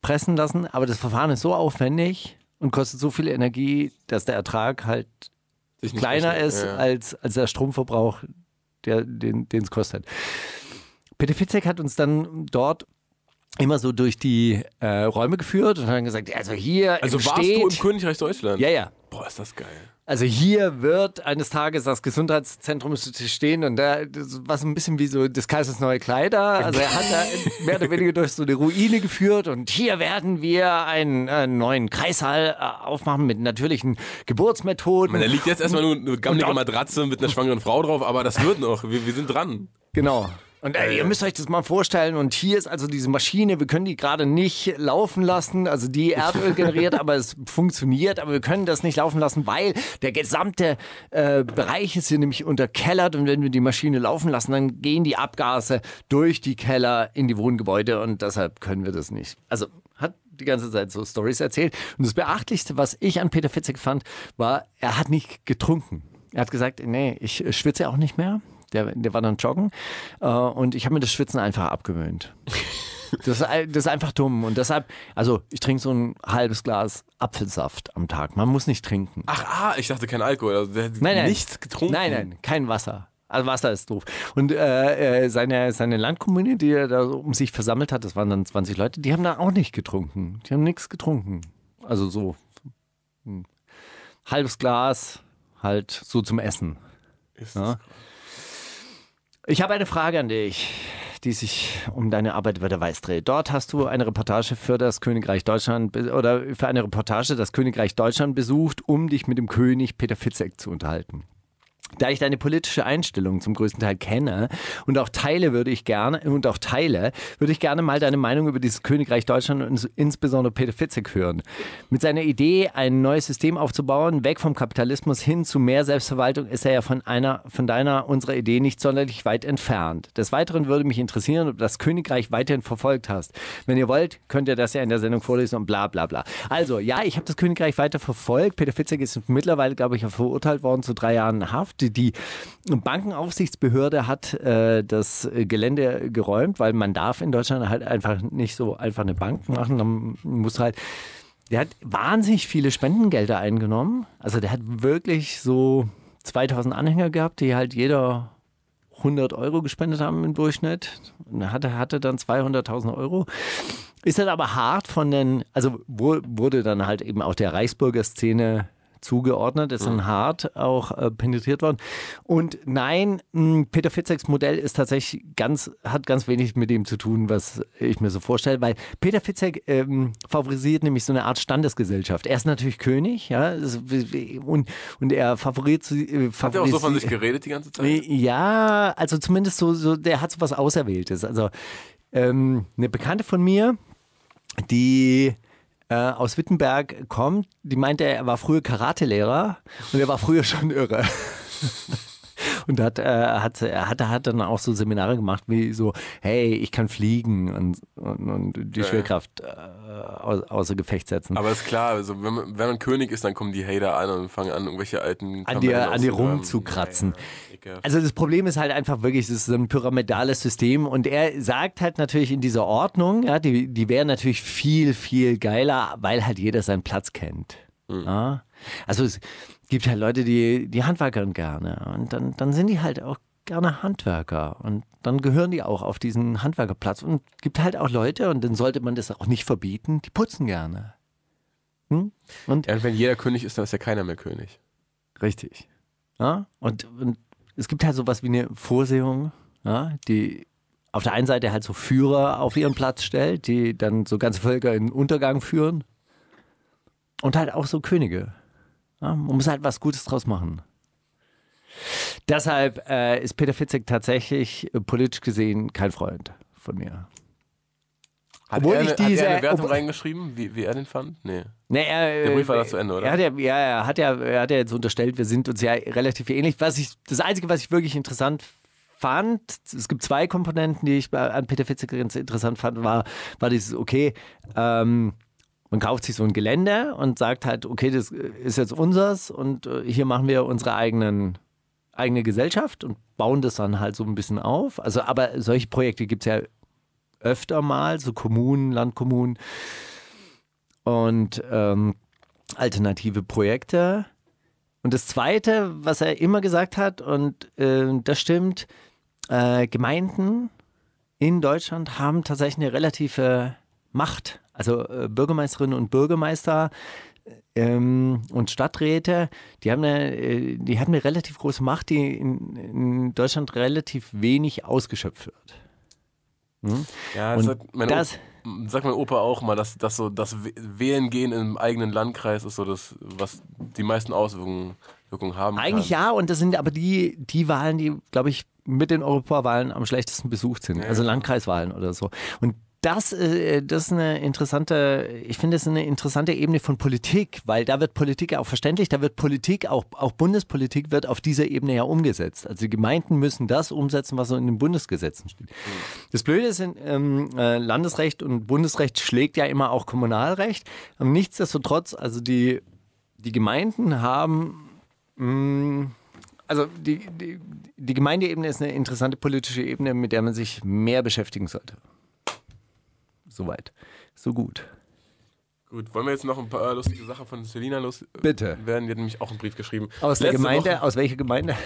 pressen lassen, aber das Verfahren ist so aufwendig und kostet so viel Energie, dass der Ertrag halt kleiner rechnet. ist Ja. als, als der Stromverbrauch, der, den es kostet. Peter Fitzek hat uns dann dort immer so durch die äh, Räume geführt und hat dann gesagt, also hier Also warst steht, du im Königreich Deutschland? ja, ja, Boah, ist das geil. Also hier wird eines Tages das Gesundheitszentrum stehen und da war so ein bisschen wie so des Kaisers neue Kleider. Also er hat da mehr oder weniger durch so eine Ruine geführt und hier werden wir einen, äh, neuen Kreissaal äh, aufmachen mit natürlichen Geburtsmethoden. Man, da liegt jetzt erstmal nur eine gammelige Matratze mit einer schwangeren Frau drauf, aber das wird noch. Wir, wir sind dran. Genau. Und äh, ihr müsst euch das mal vorstellen. Und hier ist also diese Maschine. Wir können die gerade nicht laufen lassen. Also die Erdöl generiert, aber es funktioniert. Aber wir können das nicht laufen lassen, weil der gesamte äh, Bereich ist hier nämlich unterkellert. Und wenn wir die Maschine laufen lassen, dann gehen die Abgase durch die Keller in die Wohngebäude. Und deshalb können wir das nicht. Also hat die ganze Zeit so Stories erzählt. Und das Beachtlichste, was ich an Peter Fitzek fand, war, er hat nicht getrunken. Er hat gesagt, nee, ich schwitze auch nicht mehr. Der, der war dann joggen äh, und ich habe mir das Schwitzen einfach abgewöhnt. Das das ist einfach dumm und deshalb, also ich trinke so ein halbes Glas Apfelsaft am Tag. Man muss nicht trinken. Ach, ah, ich dachte kein Alkohol. Also der Nein, nein. nichts getrunken. Nein, nein, kein Wasser. Also Wasser ist doof. Und äh, äh, seine, seine Landkommune, die er da so um sich versammelt hat, das waren dann 20 Leute, die haben da auch nicht getrunken. Die haben nichts getrunken. Also so ein halbes Glas halt so zum Essen. Ist Ja. das Ich habe eine Frage an dich, die sich um deine Arbeit bei der Weiß dreht. Dort hast du eine Reportage für das Königreich Deutschland oder für eine Reportage das Königreich Deutschland besucht, um dich mit dem König Peter Fitzek zu unterhalten. Da ich deine politische Einstellung zum größten Teil kenne und auch teile, würde ich gerne und auch teile, würde ich gerne mal deine Meinung über dieses Königreich Deutschland und insbesondere Peter Fitzek hören. Mit seiner Idee, ein neues System aufzubauen, weg vom Kapitalismus hin zu mehr Selbstverwaltung, ist er ja von einer, von deiner, unserer Idee nicht sonderlich weit entfernt. Des Weiteren würde mich interessieren, ob das Königreich weiterhin verfolgt hast. Wenn ihr wollt, könnt ihr das ja in der Sendung vorlesen und bla bla bla. Also, ja, ich habe das Königreich weiter verfolgt. Peter Fitzek ist mittlerweile, glaube ich, verurteilt worden zu drei Jahren Haft. Die, Bankenaufsichtsbehörde hat äh, das Gelände geräumt, weil man darf in Deutschland halt einfach nicht so einfach eine Bank machen. Man muss halt der hat wahnsinnig viele Spendengelder eingenommen. Also der hat wirklich so 2000 Anhänger gehabt, die halt jeder 100 Euro gespendet haben im Durchschnitt. Und hatte, hatte dann 200.000 Euro. Ist dann aber hart von den, also wurde dann halt eben auch der Reichsbürgerszene zugeordnet, ist dann hart auch äh, penetriert worden. Und nein, mh, Peter Fitzeks Modell ist tatsächlich ganz, hat ganz wenig mit dem zu tun, was ich mir so vorstelle, weil Peter Fitzek ähm, favorisiert nämlich so eine Art Standesgesellschaft. Er ist natürlich König, ja, und, und er favorisiert, äh, Hat er auch so von sich geredet die ganze Zeit? ja, also zumindest so, so der hat so was Auserwähltes. Also ähm, eine Bekannte von mir, die äh, aus Wittenberg kommt, die meinte, er war früher Karatelehrer und er war früher schon irre. Und hat, äh, hat, er hat, hat dann auch so Seminare gemacht, wie so, hey, ich kann fliegen und, und, und die Ja. Schwerkraft äh, au- außer Gefecht setzen. Aber ist klar, also wenn, man, wenn man König ist, dann kommen die Hater an und fangen an, irgendwelche alten an dir, Kamellen an dir rumzukratzen. Naja, ekelhaft. Also das Problem ist halt einfach wirklich, es ist so ein pyramidales System und er sagt halt natürlich in dieser Ordnung, ja, die, die wäre natürlich viel, viel geiler, weil halt jeder seinen Platz kennt. Ja? Also es gibt halt Leute, die, die handwerkern gerne und dann, dann sind die halt auch gerne Handwerker und dann gehören die auch auf diesen Handwerkerplatz und gibt halt auch Leute und dann sollte man das auch nicht verbieten, die putzen gerne. Hm? Und ja, wenn jeder König ist, dann ist ja keiner mehr König. Richtig. Ja? Und, und es gibt halt sowas wie eine Vorsehung, ja, die auf der einen Seite halt so Führer auf ihren Platz stellt, die dann so ganze Völker in Untergang führen. Und halt auch so Könige. Ja, man muss halt was Gutes draus machen. Deshalb äh, ist Peter Fitzek tatsächlich äh, politisch gesehen kein Freund von mir. Hat, Obwohl er, ich eine- hat diese- er eine Wertung ob- reingeschrieben, wie, wie er den fand? Nee. Nee, er, Der Brief war äh, da zu Ende, oder? Er hat ja, ja, er hat ja, er hat ja jetzt unterstellt, wir sind uns ja relativ ähnlich. Was ich, das Einzige, was ich wirklich interessant fand, es gibt zwei Komponenten, die ich an Peter Fitzek ganz interessant fand, war, war dieses, okay, ähm, man kauft sich so ein Gelände und sagt halt, okay, das ist jetzt unseres und äh, hier machen wir unsere eigenen eigene Gesellschaft und bauen das dann halt so ein bisschen auf. Also, aber solche Projekte gibt es ja öfter mal, so Kommunen, Landkommunen und ähm, alternative Projekte. Und das Zweite, was er immer gesagt hat, und äh, das stimmt, äh, Gemeinden in Deutschland haben tatsächlich eine relative Macht. Also äh, Bürgermeisterinnen und Bürgermeister ähm, und Stadträte, die haben, eine, äh, die haben eine relativ große Macht, die in, in Deutschland relativ wenig ausgeschöpft wird. Hm? Ja, das sagt mein, das- O- sagt mein Opa auch mal, dass, dass so das Wählen gehen im eigenen Landkreis ist so das, was die meisten Auswirkungen Wirkungen haben Eigentlich kann. ja, und das sind aber die, die Wahlen, die, glaube ich, mit den Europawahlen am schlechtesten besucht sind. Also Landkreiswahlen oder so. Und das, äh, das ist eine interessante, ich finde, das eine interessante Ebene von Politik, weil da wird Politik auch verständlich, da wird Politik, auch, auch Bundespolitik wird auf dieser Ebene ja umgesetzt. Also die Gemeinden müssen das umsetzen, was so in den Bundesgesetzen steht. Das Blöde ist, ähm, äh, Landesrecht und Bundesrecht schlägt ja immer auch Kommunalrecht. Aber nichtsdestotrotz, also die, die Gemeinden haben also die, die, die Gemeindeebene ist eine interessante politische Ebene, mit der man sich mehr beschäftigen sollte. Soweit. So gut. Gut, wollen wir jetzt noch ein paar lustige Sachen von Selina los Bitte. werden? Hat nämlich auch einen Brief geschrieben. Aus der Gemeinde, Woche- aus welcher Gemeinde?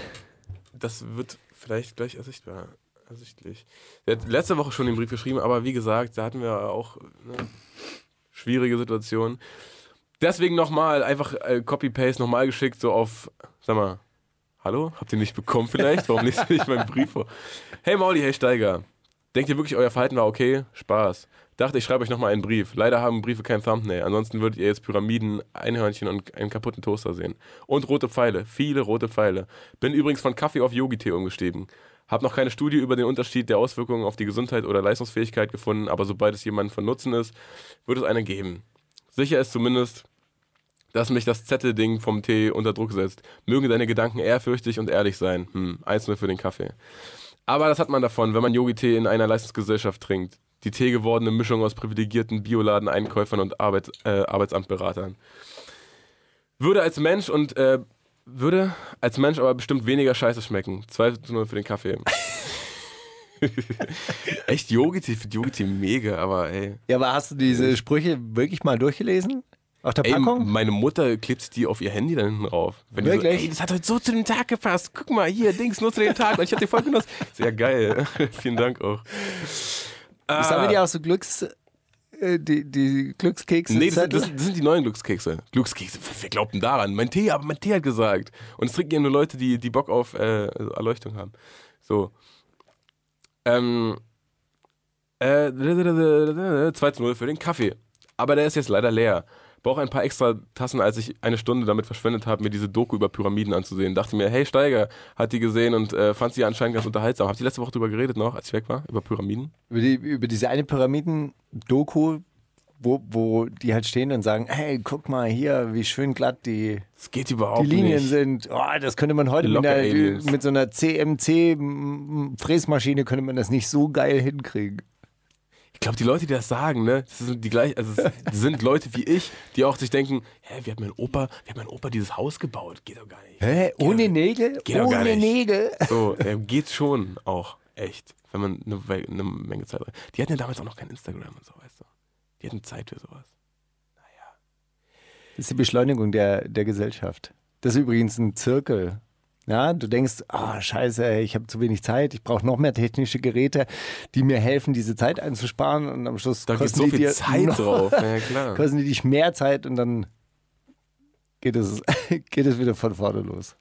Das wird vielleicht gleich ersichtbar. Ersichtlich. Der hat letzte Woche schon den Brief geschrieben, aber wie gesagt, da hatten wir auch ne, schwierige Situationen. Deswegen nochmal, einfach äh, Copy-Paste nochmal geschickt, so auf, sag mal, hallo? Habt ihr nicht bekommen vielleicht? Warum lest ihr nicht meinen Brief vor? Hey Mauli, hey Steiger. Denkt ihr wirklich, euer Verhalten war okay? Spaß. Dachte, ich schreibe euch nochmal einen Brief. Leider haben Briefe kein Thumbnail. Ansonsten würdet ihr jetzt Pyramiden, Einhörnchen und einen kaputten Toaster sehen. Und rote Pfeile. Viele rote Pfeile. Bin übrigens von Kaffee auf Yogi-Tee umgestiegen. Hab noch keine Studie über den Unterschied der Auswirkungen auf die Gesundheit oder Leistungsfähigkeit gefunden, aber sobald es jemandem von Nutzen ist, wird es eine geben. Sicher ist zumindest, dass mich das Zettelding vom Tee unter Druck setzt. Mögen deine Gedanken ehrfürchtig und ehrlich sein. Hm, eins nur für den Kaffee. Aber das hat man davon, wenn man Yogi-Tee in einer Leistungsgesellschaft trinkt. Die teegewordene Mischung aus privilegierten Bioladen-Einkäufern und Arbeit, äh, Arbeitsamtberatern. Würde als Mensch und äh, würde als Mensch aber bestimmt weniger scheiße schmecken. 2 zu 0 für den Kaffee. Echt Yogi-Tee? Ich finde Yogi-Tee mega, aber ey. Ja, aber hast du diese Sprüche wirklich mal durchgelesen? Auf der Ey, Packung? meine Mutter klebt die auf ihr Handy da hinten drauf. Wenn die Wirklich? So, ey, das hat heute so zu dem Tag gepasst. Guck mal, hier, Dings, nutze den Tag. Und ich hab den voll genossen. Sehr geil. Vielen Dank auch. Ah. Ich sammle dir auch so Glücks, äh, die, die Glückskekse. Nee, das, das, das sind die neuen Glückskekse. Glückskekse, wer glaubt denn daran? Mein Tee, aber mein Tee hat gesagt. Und es trinken ja nur Leute, die, die Bock auf äh, Erleuchtung haben. So. Ähm. Äh, 2 zu 0 für den Kaffee. Aber der ist jetzt leider leer. Brauche ein paar extra Tassen, als ich eine Stunde damit verschwendet habe, mir diese Doku über Pyramiden anzusehen. Dachte mir, hey Steiger, hat die gesehen und äh, fand sie anscheinend ganz unterhaltsam. Habt ihr letzte Woche drüber geredet noch, als ich weg war? Über Pyramiden? über, die, über diese eine Pyramiden-Doku, wo, wo die halt stehen und sagen, hey, guck mal hier, wie schön glatt die, Das geht überhaupt die Linien nicht. sind. Oh, das könnte man heute mit, einer, mit so einer CMC-Fräsmaschine könnte man das nicht so geil hinkriegen. Ich glaube, die Leute, die das sagen, ne, das sind die gleich, also sind Leute wie ich, die auch sich denken, hä, wie hat mein Opa, wie hat mein Opa dieses Haus gebaut? Geht doch gar nicht. Hä? Ohne Nägel? Geht doch gar Ohne nicht. Nägel? So, ähm, geht schon auch, echt, wenn man eine, eine Menge Zeit hat. Die hatten ja damals auch noch kein Instagram und so, weißt du. Die hatten Zeit für sowas. Das ist die Beschleunigung der, der Gesellschaft. Das ist übrigens ein Zirkel. Ja, du denkst, ah, scheiße, ey, ich habe zu wenig Zeit, ich brauche noch mehr technische Geräte, die mir helfen, diese Zeit einzusparen und am Schluss Da kosten so die dir Zeit noch, drauf. Ja, klar. kosten die dich mehr Zeit und dann geht es, geht es wieder von vorne los.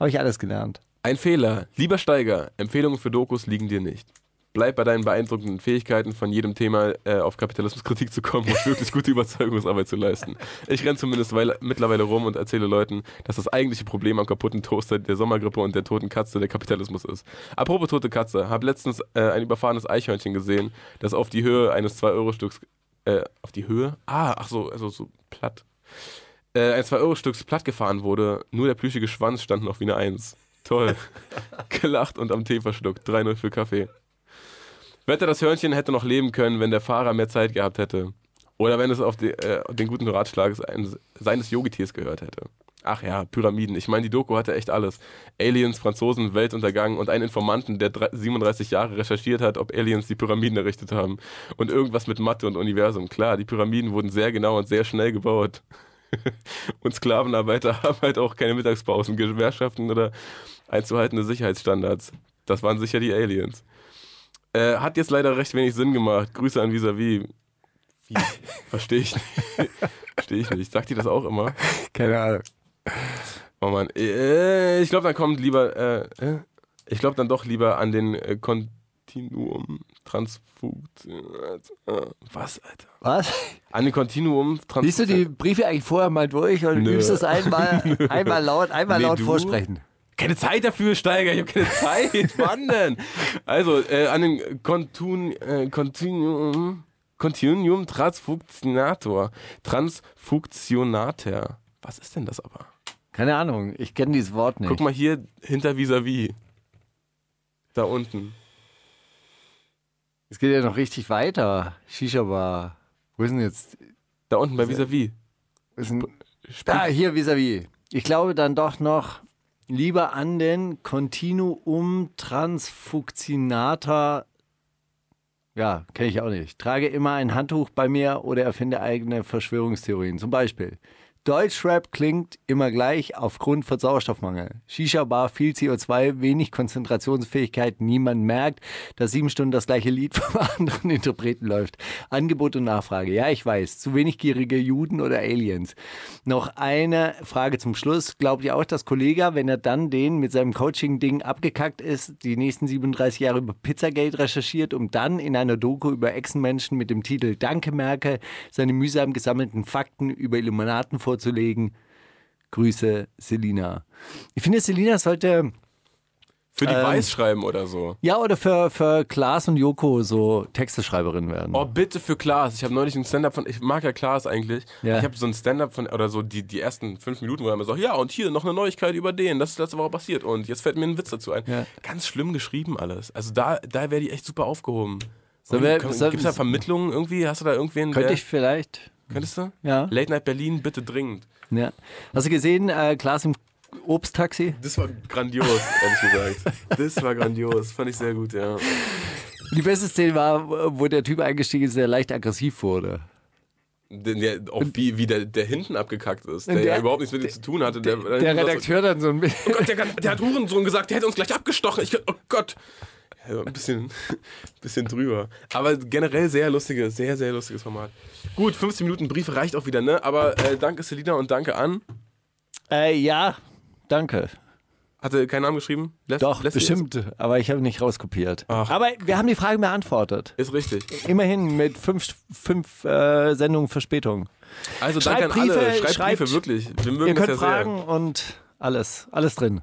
Habe ich alles gelernt. Ein Fehler. Lieber Steiger, Empfehlungen für Dokus liegen dir nicht. Bleib bei deinen beeindruckenden Fähigkeiten, von jedem Thema äh, auf Kapitalismuskritik zu kommen und wirklich gute Überzeugungsarbeit zu leisten. Ich renne zumindest weil, mittlerweile rum und erzähle Leuten, dass das eigentliche Problem am kaputten Toaster, der Sommergrippe und der toten Katze der Kapitalismus ist. Apropos tote Katze, habe letztens äh, ein überfahrenes Eichhörnchen gesehen, das auf die Höhe eines 2-Euro-Stücks, äh, auf die Höhe? Ah, ach so, also so platt. Äh, ein 2-Euro-Stücks platt gefahren wurde, nur der plüschige Schwanz stand noch wie eine Eins. Toll. Gelacht und am Tee verschluckt. 3-0 für Kaffee. Wette, das Hörnchen hätte noch leben können, wenn der Fahrer mehr Zeit gehabt hätte. Oder wenn es auf die, äh, den guten Ratschlag seines, Yogitiers gehört hätte. Ach ja, Pyramiden. Ich meine, die Doku hatte echt alles. Aliens, Franzosen, Weltuntergang und einen Informanten, der 37 Jahre recherchiert hat, ob Aliens die Pyramiden errichtet haben. Und irgendwas mit Mathe und Universum. Klar, die Pyramiden wurden sehr genau und sehr schnell gebaut. und Sklavenarbeiter haben halt auch keine Mittagspausen, Gewerkschaften oder einzuhaltende Sicherheitsstandards. Das waren sicher die Aliens. Äh, hat jetzt leider recht wenig Sinn gemacht. Grüße an Visavi. Wie? Verstehe ich nicht. Verstehe ich nicht. Sagt die das auch immer? Keine Ahnung. Oh Mann. Äh, ich glaube, dann kommt lieber. Äh, ich glaube dann doch lieber an den äh, Kontinuum Transfugt. Was, Alter? Was? An den Kontinuum Transfugt. Liest du die Briefe eigentlich vorher mal durch und Nö. übst es einmal, einmal laut, einmal nee, laut du? vorsprechen? Keine Zeit dafür, Steiger, ich habe keine Zeit. Wann denn? Also, äh, an den Kontun, äh, Continuum, Continuum Transfunktionator. Transfunktionator. Was ist denn das aber? Keine Ahnung, ich kenne dieses Wort nicht. Guck mal hier hinter vis-à-vis. -vis. Da unten. Es geht ja noch richtig weiter. Shisha-Bar. Wo ist denn jetzt? Da unten bei vis-à-vis. -vis. Da, hier vis-à-vis. -vis. Ich glaube dann doch noch lieber an den Continuum Transfunctionator. Ja, kenne ich auch nicht. Trage immer ein Handtuch bei mir oder erfinde eigene Verschwörungstheorien. Zum Beispiel Deutschrap klingt immer gleich aufgrund von Sauerstoffmangel. Shisha-Bar, viel CO2, wenig Konzentrationsfähigkeit, niemand merkt, dass sieben Stunden das gleiche Lied von anderen Interpreten läuft. Angebot und Nachfrage. Ja, ich weiß. Zu wenig gierige Juden oder Aliens. Noch eine Frage zum Schluss. Glaubt ihr auch, dass Kollege, wenn er dann den mit seinem Coaching-Ding abgekackt ist, die nächsten 37 Jahre über Pizzagate recherchiert, um dann in einer Doku über Echsenmenschen mit dem Titel Danke Merkel seine mühsam gesammelten Fakten über Illuminaten vor vorzulegen. Grüße, Selina. Ich finde, Selina sollte. Für die ähm, Weiß schreiben oder so. Ja, oder für, für Klaas und Joko so Texteschreiberin werden. Oh, bitte für Klaas. Ich habe neulich ein Stand-up von, ich mag ja Klaas eigentlich. Ja. Ich habe so ein Stand-up von, oder so die, die ersten fünf Minuten, wo er mir sagt, ja, und hier noch eine Neuigkeit über den, das ist letzte Woche passiert und jetzt fällt mir ein Witz dazu ein. Ja. Ganz schlimm geschrieben alles. Also da, da wäre die echt super aufgehoben. So, Gibt es da Vermittlungen irgendwie? Hast du da irgendwen? Könnte ich vielleicht. Könntest du? Ja. Late Night Berlin, bitte dringend. Ja. Hast du gesehen, äh, Klaas im Obsttaxi? Das war grandios, ehrlich gesagt. Das war grandios. Fand ich sehr gut, ja. Die beste Szene war, wo der Typ eingestiegen ist, der leicht aggressiv wurde. Der, auch wie, wie der, der hinten abgekackt ist, der, der ja überhaupt nichts mit ihm zu tun hatte. Der, der, Redakteur dann so ein bisschen. Oh Gott, der, der hat Hurensohn gesagt, der hätte uns gleich abgestochen. Ich, oh Gott. Ja, ein bisschen, bisschen drüber. Aber generell sehr lustiges, sehr, sehr lustiges Format. Gut, 15 Minuten Brief reicht auch wieder, ne? Aber äh, danke Selina und danke an. Äh, ja, danke. Hatte keinen Namen geschrieben? Lässt, Doch, lässt bestimmt, jetzt? aber ich habe nicht rauskopiert. Ach. Aber wir haben die Frage beantwortet. Ist richtig. Immerhin mit fünf, fünf äh, Sendungen Verspätung. Also danke an alle. Schreibt, schreibt Briefe, wirklich. Wir mögen ihr könnt ja Fragen sehr. und alles, alles drin.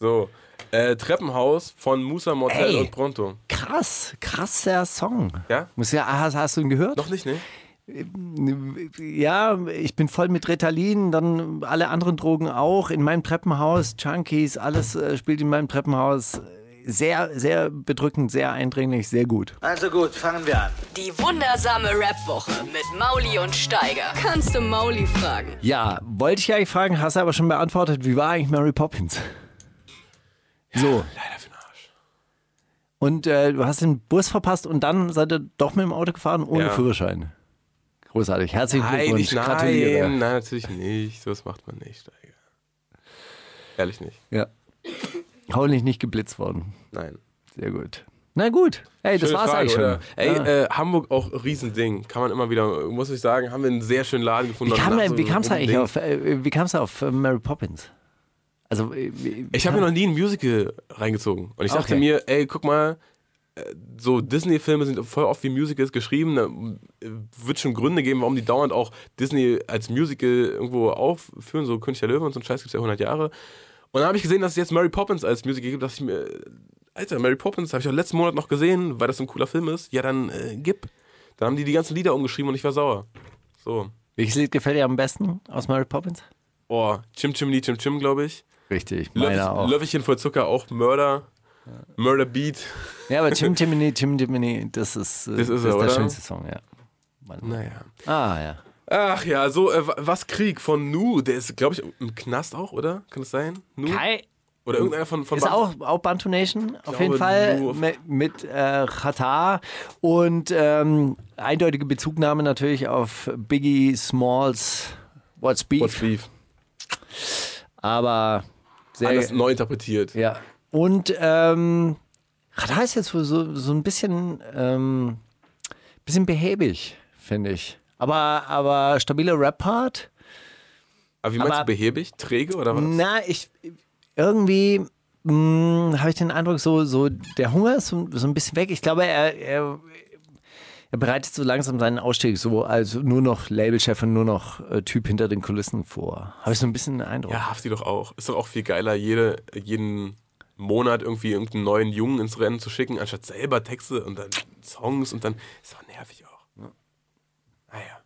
So, äh, Treppenhaus von Musa Motel Ey, und Pronto. Krass, krasser Song. Ja? Muss ja hast, hast du ihn gehört? Noch nicht, ne? Ja, ich bin voll mit Ritalin, dann alle anderen Drogen auch. In meinem Treppenhaus, Junkies, alles äh, spielt in meinem Treppenhaus. Sehr, sehr bedrückend, sehr eindringlich, sehr gut. Also gut, fangen wir an. Die wundersame Rap-Woche mit Mauli und Steiger. Kannst du Mauli fragen? Ja, wollte ich eigentlich fragen, hast du aber schon beantwortet. Wie war eigentlich Mary Poppins? So. Leider für den Arsch. Und äh, du hast den Bus verpasst und dann seid ihr doch mit dem Auto gefahren ohne ja. Führerschein. Großartig. Herzlichen nein, Glückwunsch. Nicht, nein, Gratuliere. Nein, natürlich nicht. Das macht man nicht, Steiger. Ehrlich nicht. Ja. Hoffentlich nicht geblitzt worden. Nein. Sehr gut. Na gut. Hey, das Schöne war's Frage, eigentlich schon. Oder? Ey, ja. äh, Hamburg auch Riesending. Kann man immer wieder, muss ich sagen, haben wir einen sehr schönen Laden gefunden. Wie kam, so wie kam's eigentlich auf, äh, wie kam's auf äh, Mary Poppins? Also, äh, Ich habe mir noch nie ein Musical reingezogen. Und ich dachte Okay. mir, ey, guck mal, äh, so Disney-Filme sind voll oft wie Musicals geschrieben. Da äh, wird schon Gründe geben, warum die dauernd auch Disney als Musical irgendwo aufführen. So König der Löwen und so ein Scheiß gibt es ja 100 Jahre. Und dann habe ich gesehen, dass es jetzt Mary Poppins als Musical gibt. dass ich mir, Alter, Mary Poppins habe ich auch letzten Monat noch gesehen, weil das so ein cooler Film ist. Ja, dann äh, gib. Dann haben die die ganzen Lieder umgeschrieben und ich war sauer. So. welches Lied gefällt dir am besten aus Mary Poppins? Oh, Chim Chimney Chim Chim, glaube ich. Richtig, meiner Löffelchen, auch. Löffelchen voll Zucker, auch Murder. Murder Beat. Ja, aber Tim Timony, Tim Timony, das ist, äh, Das ist er, der oder? schönste Song, ja. Naja. Ah, ja. Ach ja, so, äh, wa- was Krieg von Nu, der ist, glaube ich, im Knast auch, oder? Kann das sein? Nu? Kai Oder irgendeiner von, von ist Band- auch, auch Bantu Nation, auf jeden Fall nur- mit, mit äh, Qatar und ähm, eindeutige Bezugnahme natürlich auf Biggie Smalls What's Beef, What's Beef. aber sehr, Alles neu interpretiert. Ja. Und ähm, Radar ist jetzt so, so, ein bisschen, ähm, bisschen behäbig, finde ich. Aber, aber stabiler Rap-Part. Aber wie meinst Aber- du, behäbig? Träge oder was? Na, ich irgendwie habe ich den Eindruck, so, so der Hunger ist so, so ein bisschen weg. Ich glaube, er, er, er bereitet so langsam seinen Ausstieg so als nur noch Labelchef und nur noch äh, Typ hinter den Kulissen vor. Habe ich so ein bisschen den Eindruck. Ja, Hafti doch auch. Ist doch auch viel geiler, jede, jeden Monat irgendwie irgendeinen neuen Jungen ins Rennen zu schicken, anstatt selber Texte und dann Songs und dann. Ist doch nervig auch. Naja.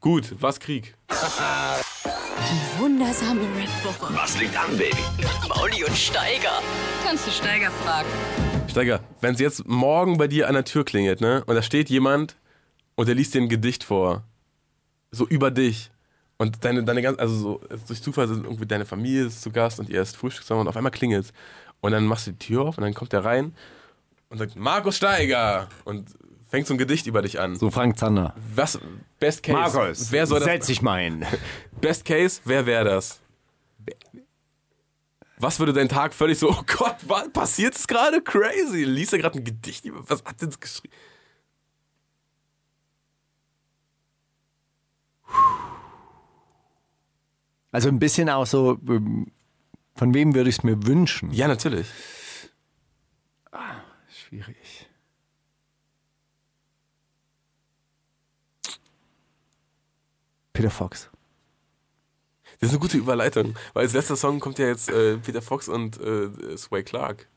Gut, was Krieg? Wundersame Rap-Woche. Was liegt an, Baby? Mauli und Steiger. Kannst du Steiger fragen? Steiger, wenn es jetzt morgen bei dir an der Tür klingelt, ne, und da steht jemand und der liest dir ein Gedicht vor, so über dich. Und deine, deine ganz, also so, durch Zufall sind irgendwie deine Familie ist zu Gast und ihr esst Frühstück zusammen und auf einmal klingelt Und dann machst du die Tür auf und dann kommt der rein und sagt, Markus Steiger! Und fängt so ein Gedicht über dich an. So Frank Zander. Was, Best Case, Markus, wer soll das, setz dich mal hin. Best Case, wer wäre das? Was würde dein Tag völlig so, oh Gott, was passiert es gerade? Crazy. Liest er gerade ein Gedicht über, was hat denn das geschrieben? Also ein bisschen auch so, ähm, von wem würde ich es mir wünschen? Ja, natürlich. Schwierig. Peter Fox. Das ist eine gute Überleitung, weil als letzter Song kommt ja jetzt äh, Peter Fox und äh, Sway Clark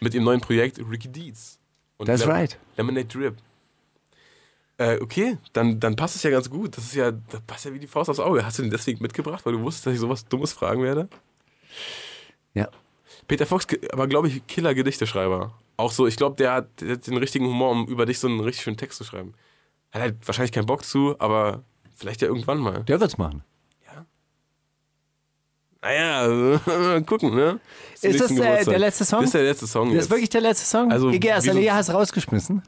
mit ihrem neuen Projekt Ricky Deeds. Und That's right. Lemonade Drip. Äh, okay, dann, dann passt es ja ganz gut. Das ist ja, das passt ja wie die Faust aufs Auge. Hast du den deswegen mitgebracht, weil du wusstest, dass ich sowas Dummes fragen werde? Ja. Peter Fox, aber glaube ich, Killer-Gedichteschreiber. Auch so, ich glaube, der hat, der hat den richtigen Humor, um über dich so einen richtig schönen Text zu schreiben. Hat halt wahrscheinlich keinen Bock zu, aber vielleicht ja irgendwann mal. Der wird's machen. Naja, gucken, ne? Zum Ist das äh, Geburtstag. der letzte Song? Das ist der letzte Song. Das jetzt. ist wirklich der letzte Song? Also, wieso- Azalea hast rausgeschmissen.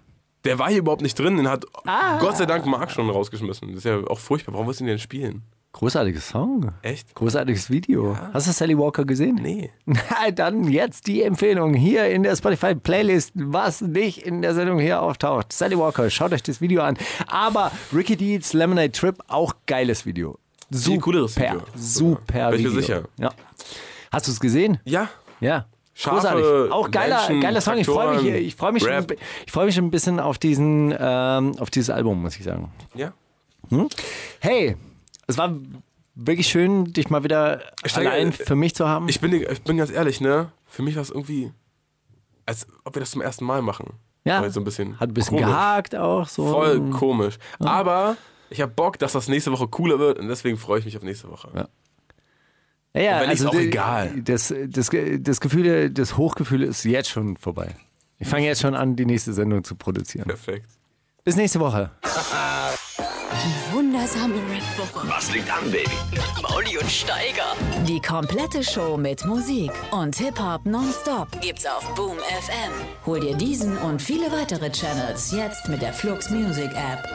Der war hier überhaupt nicht drin, den hat Ah. Gott sei Dank Marc schon rausgeschmissen. Das ist ja auch furchtbar. Warum willst du ihn denn spielen? Großartiges Song. Echt? Großartiges Video. Hast du Sally Walker gesehen? Nee. Na, dann jetzt die Empfehlung hier in der Spotify-Playlist, was nicht in der Sendung hier auftaucht. Sally Walker, schaut euch das Video an. Aber Ricky Deeds Lemonade Trip, auch geiles Video. Super, cooleres Video. super Bin ich mir Video. sicher. Ja. Hast du es gesehen? Ja. Ja. Scharfe Großartig. Auch geiler, Menschen, geiler Song. Ich freue mich, ich freue mich, schon, ich freue mich schon ein bisschen auf diesen, ähm, auf dieses Album, muss ich sagen. Ja. Hey, es war wirklich schön, dich mal wieder Steiger, allein äh, für mich zu haben. Ich bin, ich bin ganz ehrlich, ne? Für mich war es irgendwie, als ob wir das zum ersten Mal machen. ja, so ein bisschen hat ein bisschen komisch. gehakt auch. So. Voll komisch. Aber ich habe Bock, dass das nächste Woche cooler wird und deswegen freue ich mich auf nächste Woche. Ja. Ja, ja, Und wenn nicht, ist auch die- egal. Das, das, das Gefühl, das Hochgefühl ist jetzt schon vorbei. Ich fange jetzt schon an, die nächste Sendung zu produzieren. Perfekt. Bis nächste Woche. Wundersame Rap-Woche. Was liegt an, Baby? Mauli und Steiger. Die komplette Show mit Musik und Hip-Hop nonstop gibt's auf Boom FM. Hol dir diesen und viele weitere Channels jetzt mit der Flux Music App.